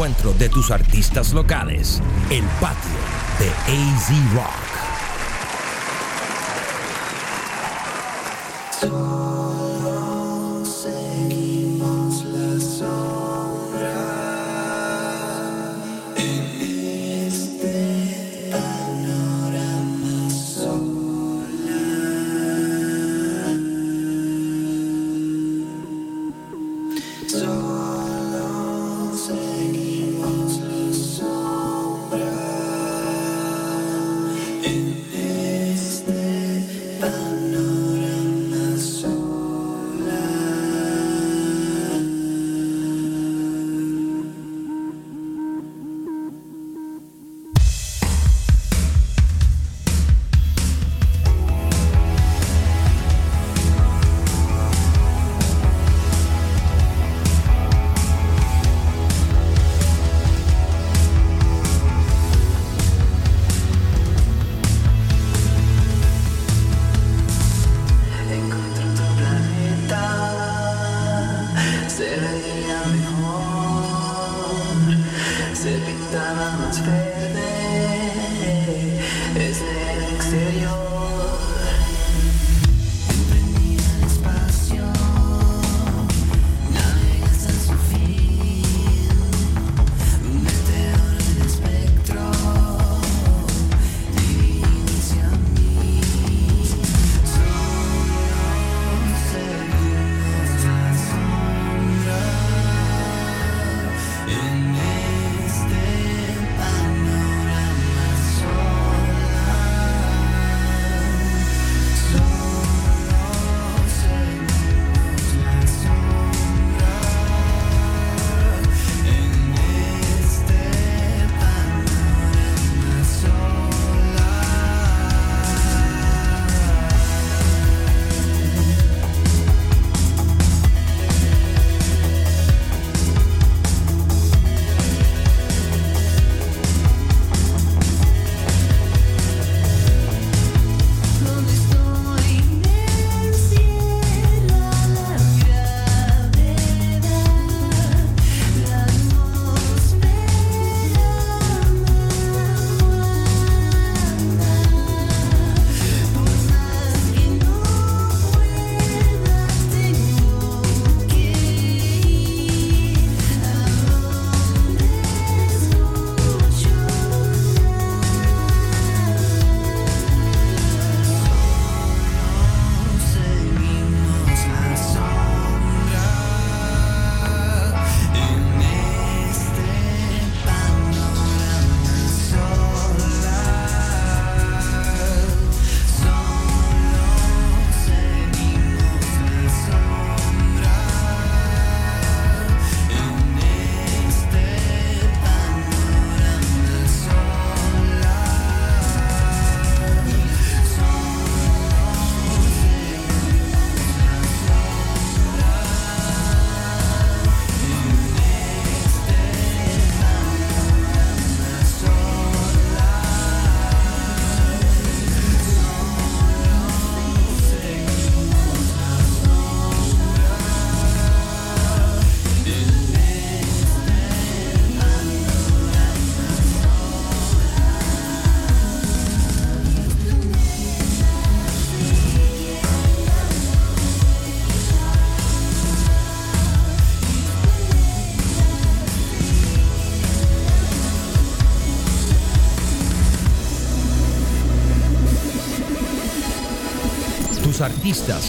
[SPEAKER 12] encuentro de tus artistas locales. El patio de AZ Rock.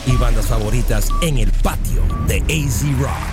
[SPEAKER 12] y bandas favoritas en el patio de AZ Rock.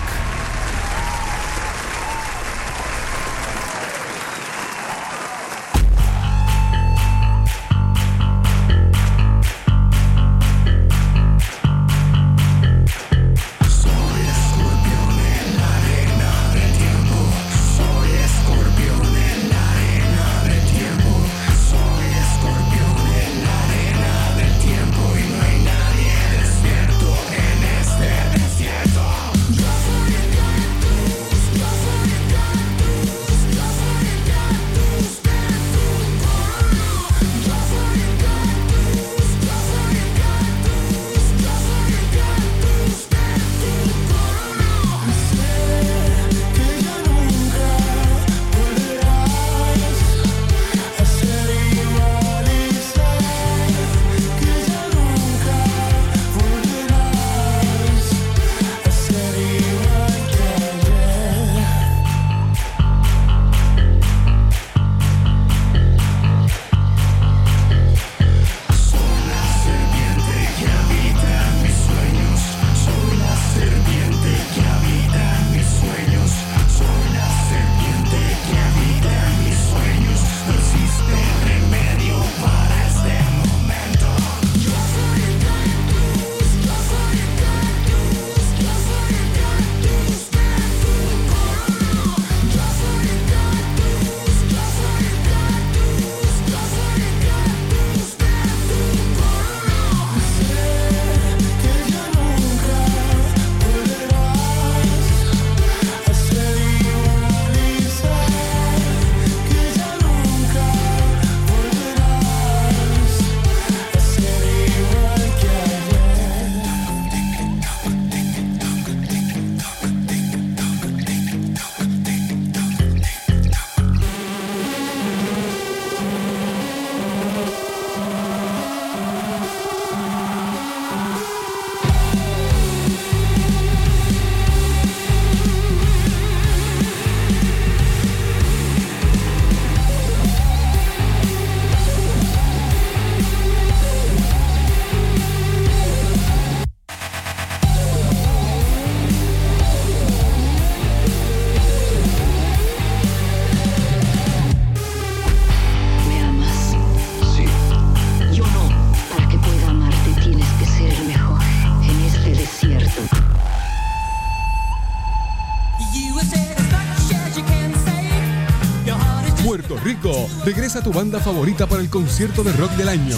[SPEAKER 13] Regresa tu banda favorita para el concierto de rock del año.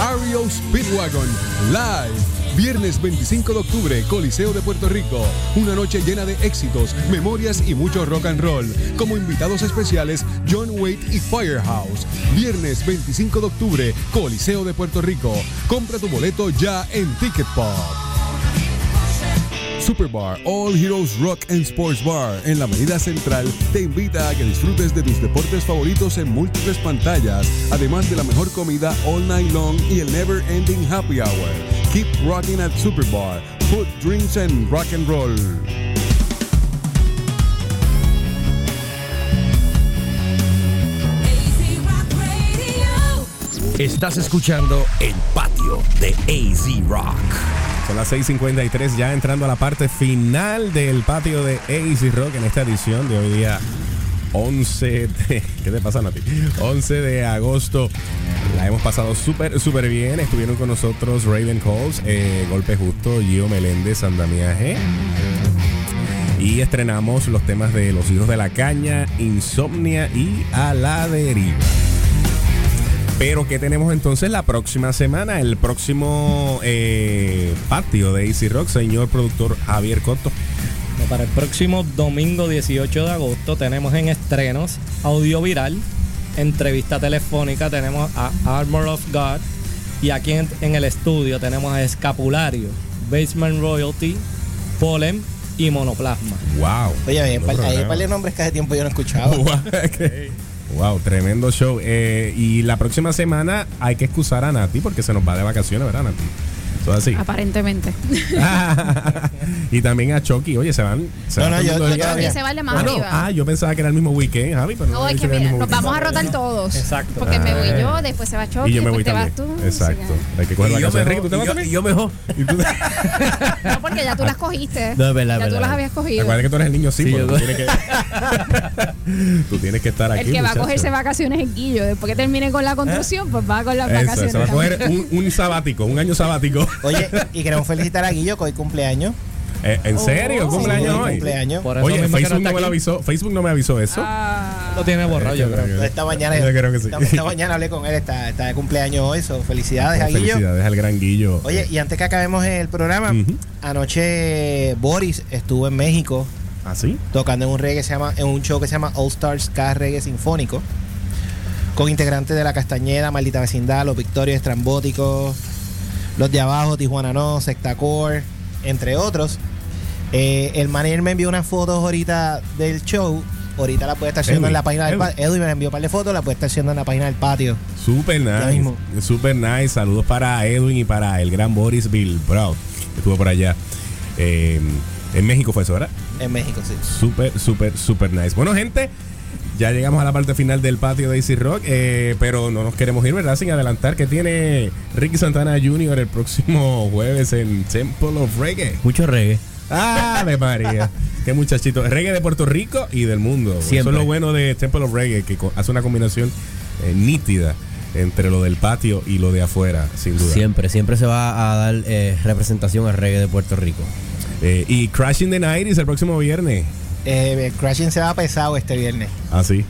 [SPEAKER 13] Ario Speedwagon Live. Viernes 25 de octubre, Coliseo de Puerto Rico. Una noche llena de éxitos, memorias y mucho rock and roll. Como invitados especiales, John Waite y Firehouse. Viernes 25 de octubre, Coliseo de Puerto Rico. Compra tu boleto ya en Ticket Pop. Superbar All Heroes Rock and Sports Bar en la Avenida Central te invita a que disfrutes de tus deportes favoritos en múltiples pantallas, además de la mejor comida all night long y el never ending happy hour. Keep rocking at Superbar. Food, drinks and rock and roll.
[SPEAKER 12] Estás escuchando El Patio de AZ Rock.
[SPEAKER 4] Son las 6:53 ya entrando a la parte final del patio de AC Rock en esta edición de hoy día 11 de... [LAUGHS] ¿Qué te pasa, Nati? 11 de agosto. La hemos pasado súper, súper bien. Estuvieron con nosotros Raven Calls, eh, Golpe Justo, Gio Meléndez, Andamiaje. Y estrenamos los temas de Los Hijos de la Caña, Insomnia y A la Deriva. Pero ¿qué tenemos entonces la próxima semana? El próximo eh, patio de AC Rock, señor productor Javier Cotto.
[SPEAKER 20] Para el próximo domingo 18 de agosto tenemos en estrenos audio viral, entrevista telefónica, tenemos a Armor of God y aquí en, en el estudio tenemos a Escapulario, Basement Royalty, Pollen y Monoplasma.
[SPEAKER 4] Wow.
[SPEAKER 2] Oye, hay, un par de nombres que hace tiempo yo no he escuchado. [LAUGHS]
[SPEAKER 4] Wow, tremendo show. Eh, y la próxima semana hay que excusar a Nati porque se nos va de vacaciones, ¿verdad, Nati? Así.
[SPEAKER 3] Aparentemente. [LAUGHS]
[SPEAKER 4] y también a Chucky. Oye, se van. Se
[SPEAKER 2] No,
[SPEAKER 4] van
[SPEAKER 2] no, yo- yo
[SPEAKER 4] de.
[SPEAKER 3] Se va el de más
[SPEAKER 4] Ah, no.
[SPEAKER 3] arriba.
[SPEAKER 4] Ah, yo pensaba que era el mismo weekend, Javi, pero no.
[SPEAKER 3] No, es que mira, nos
[SPEAKER 4] weekend.
[SPEAKER 3] vamos a rotar todos.
[SPEAKER 20] Exacto.
[SPEAKER 3] Porque me voy
[SPEAKER 4] Ah.
[SPEAKER 3] yo, después se va Chucky,
[SPEAKER 4] Y yo me voy
[SPEAKER 3] te
[SPEAKER 4] también.
[SPEAKER 3] vas tú.
[SPEAKER 4] Exacto. Hay que coger ¿tú te vas
[SPEAKER 5] yo-
[SPEAKER 4] también?
[SPEAKER 5] y yo mejor.
[SPEAKER 4] ¿Y tú? [LAUGHS]
[SPEAKER 3] No, porque ya tú las cogiste.
[SPEAKER 5] No, es verdad,
[SPEAKER 3] ya tú las habías cogido.
[SPEAKER 4] Recuerda que tú eres el niño sí,
[SPEAKER 5] Sí,
[SPEAKER 4] pero
[SPEAKER 5] yo-
[SPEAKER 4] tú tienes que. [LAUGHS] tú tienes que estar aquí.
[SPEAKER 3] El que va a cogerse vacaciones es Guillo. Después que termine con la construcción, pues va con las
[SPEAKER 4] Eso,
[SPEAKER 3] vacaciones.
[SPEAKER 4] se va a coger un, un sabático, un año sabático.
[SPEAKER 2] Oye, y queremos felicitar a Guillo que hoy cumpleaños.
[SPEAKER 4] Eh, ¿En serio?
[SPEAKER 3] Oh.
[SPEAKER 4] ¿Cumpleaños
[SPEAKER 2] Sí,
[SPEAKER 4] hoy?
[SPEAKER 2] cumpleaños.
[SPEAKER 20] Por eso
[SPEAKER 4] Oye,
[SPEAKER 20] mismo que
[SPEAKER 4] Facebook
[SPEAKER 20] no
[SPEAKER 4] me lo avisó. Facebook no me avisó eso.
[SPEAKER 3] Ah,
[SPEAKER 20] Lo tiene borrado, yo creo.
[SPEAKER 2] Esta mañana,
[SPEAKER 4] Yo creo que sí.
[SPEAKER 2] esta, esta mañana hablé con él, está, está de cumpleaños hoy, so, felicidades a Guillo.
[SPEAKER 4] Felicidades al gran Guillo.
[SPEAKER 2] Oye, y antes que acabemos el programa, anoche Boris estuvo en México
[SPEAKER 4] ¿Ah, sí?
[SPEAKER 2] tocando en un reggae que se llama, en un show que se llama All Stars K Reggae Sinfónico, con integrantes de la Castañeda, Maldita Vecindad, Los Victorios Estrambóticos, Los de Abajo, Tijuana No, Sectacore, entre otros. Eh, el manager me envió unas fotos ahorita del show. Ahorita la puede estar haciendo
[SPEAKER 4] Edwin,
[SPEAKER 2] en la página del
[SPEAKER 4] Edwin.
[SPEAKER 2] patio. Edwin me envió un par de fotos, la puede estar haciendo en la página del patio.
[SPEAKER 4] Super nice. Super nice. Saludos para Edwin y para el gran Boris Bill Brown, que estuvo por allá. Eh, en México fue eso, ¿verdad?
[SPEAKER 2] En México, sí.
[SPEAKER 4] Súper, súper, súper nice. Bueno, gente, ya llegamos a la parte final del patio de Easy Rock, eh, pero no nos queremos ir, ¿verdad? Sin adelantar que tiene Ricky Santana Jr. el próximo [LAUGHS] jueves en Temple of Reggae.
[SPEAKER 5] Mucho reggae.
[SPEAKER 4] ¡Ah, de María! ¡Qué muchachito! Reggae de Puerto Rico y del mundo. Eso
[SPEAKER 5] Siempre.
[SPEAKER 4] es lo bueno de Temple of Reggae, que hace una combinación eh, nítida entre lo del patio y lo de afuera, sin duda.
[SPEAKER 5] Siempre, siempre se va a dar eh, representación al reggae de Puerto Rico.
[SPEAKER 4] Eh, y Crashing the Night el próximo viernes.
[SPEAKER 2] Eh, Crashing se va pesado este viernes.
[SPEAKER 4] Así.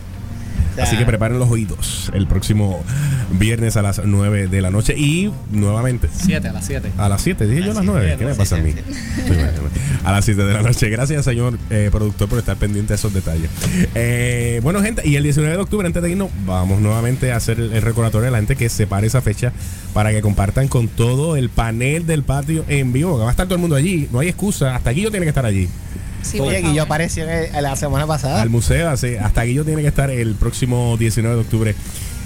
[SPEAKER 2] sea-
[SPEAKER 4] Así que preparen los oídos el próximo viernes a las 9 de la noche y nuevamente
[SPEAKER 20] 7 a las 7.
[SPEAKER 4] a las 7. Dije yo a las 9. ¿Qué me pasa a mí? [LAUGHS] A las 7 de la noche. Gracias, señor eh, productor, por estar pendiente de esos detalles. Eh, bueno, gente, y el 19 de octubre, antes de irnos, vamos nuevamente a hacer el, recordatorio a la gente que separe esa fecha para que compartan con todo el panel del patio en vivo. va a estar todo el mundo allí. No hay excusa. Hasta Guillo tiene que estar allí.
[SPEAKER 3] Sí,
[SPEAKER 2] Oye. Guillo apareció en el- la semana pasada.
[SPEAKER 4] Al museo, así, hasta Guillo tiene que estar el próximo 19 de octubre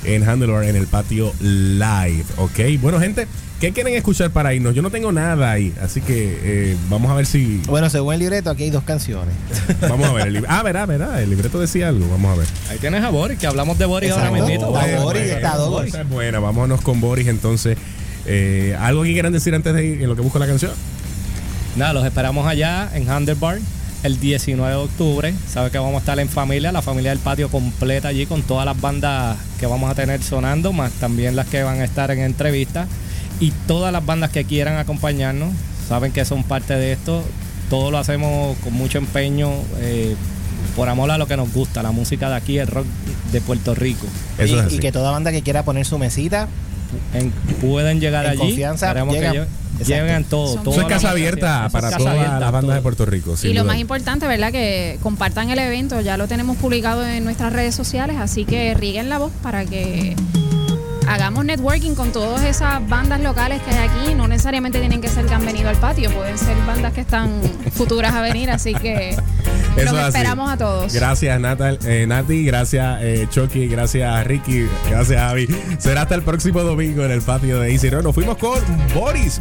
[SPEAKER 4] en Handlebar, en el patio live. ¿Ok? Bueno, gente, ¿qué quieren escuchar para irnos? Yo no tengo nada ahí, así que eh, vamos a ver si.
[SPEAKER 2] Bueno, según el libreto, aquí hay dos canciones. [LAUGHS]
[SPEAKER 4] Vamos a ver. El, lib- ah, verá, verá. El libreto decía algo. Vamos a ver.
[SPEAKER 20] Ahí tienes a Boris, que hablamos de Boris ahora mismo.
[SPEAKER 4] Bueno,
[SPEAKER 2] Boris, está Boris.
[SPEAKER 4] Vámonos con Boris entonces. Eh, ¿Algo que quieran decir antes de ir en lo que busco la canción?
[SPEAKER 20] Nada, los esperamos allá en Handlebar el 19 de octubre. Sabe que vamos a estar en familia, la familia del patio completa allí con todas las bandas que vamos a tener sonando, más también las que van a estar en entrevista. Y todas las bandas que quieran acompañarnos, saben que son parte de esto.
[SPEAKER 26] todo lo hacemos con mucho empeño, eh, por amor a lo que nos gusta, la música de aquí, el rock de Puerto Rico.
[SPEAKER 2] y, y que toda banda que quiera poner su mesita
[SPEAKER 26] En- pueden llegar
[SPEAKER 2] En
[SPEAKER 26] allí.
[SPEAKER 2] confianza,
[SPEAKER 26] Queremos que
[SPEAKER 2] llegan.
[SPEAKER 26] todo.
[SPEAKER 3] Son-
[SPEAKER 26] toda
[SPEAKER 16] Eso es casa abierta para
[SPEAKER 26] es casa
[SPEAKER 16] todas
[SPEAKER 26] abierta,
[SPEAKER 16] las bandas
[SPEAKER 26] todo.
[SPEAKER 16] de Puerto Rico.
[SPEAKER 3] Y lo
[SPEAKER 16] duda.
[SPEAKER 3] más importante, ¿verdad? Que compartan el evento, ya lo tenemos publicado en nuestras redes sociales, así que rieguen la voz para que hagamos networking con todas esas bandas locales que hay aquí. No necesariamente tienen que ser que han venido al patio, pueden ser bandas que están futuras a venir, así que
[SPEAKER 16] Eso
[SPEAKER 3] los
[SPEAKER 16] así.
[SPEAKER 3] esperamos a todos.
[SPEAKER 16] Gracias, Natal, eh, Nati. Gracias, eh, Chucky. Gracias, Ricky. Gracias, Javi. Será hasta el próximo domingo en el patio de Easy Rock. Nos fuimos con Boris.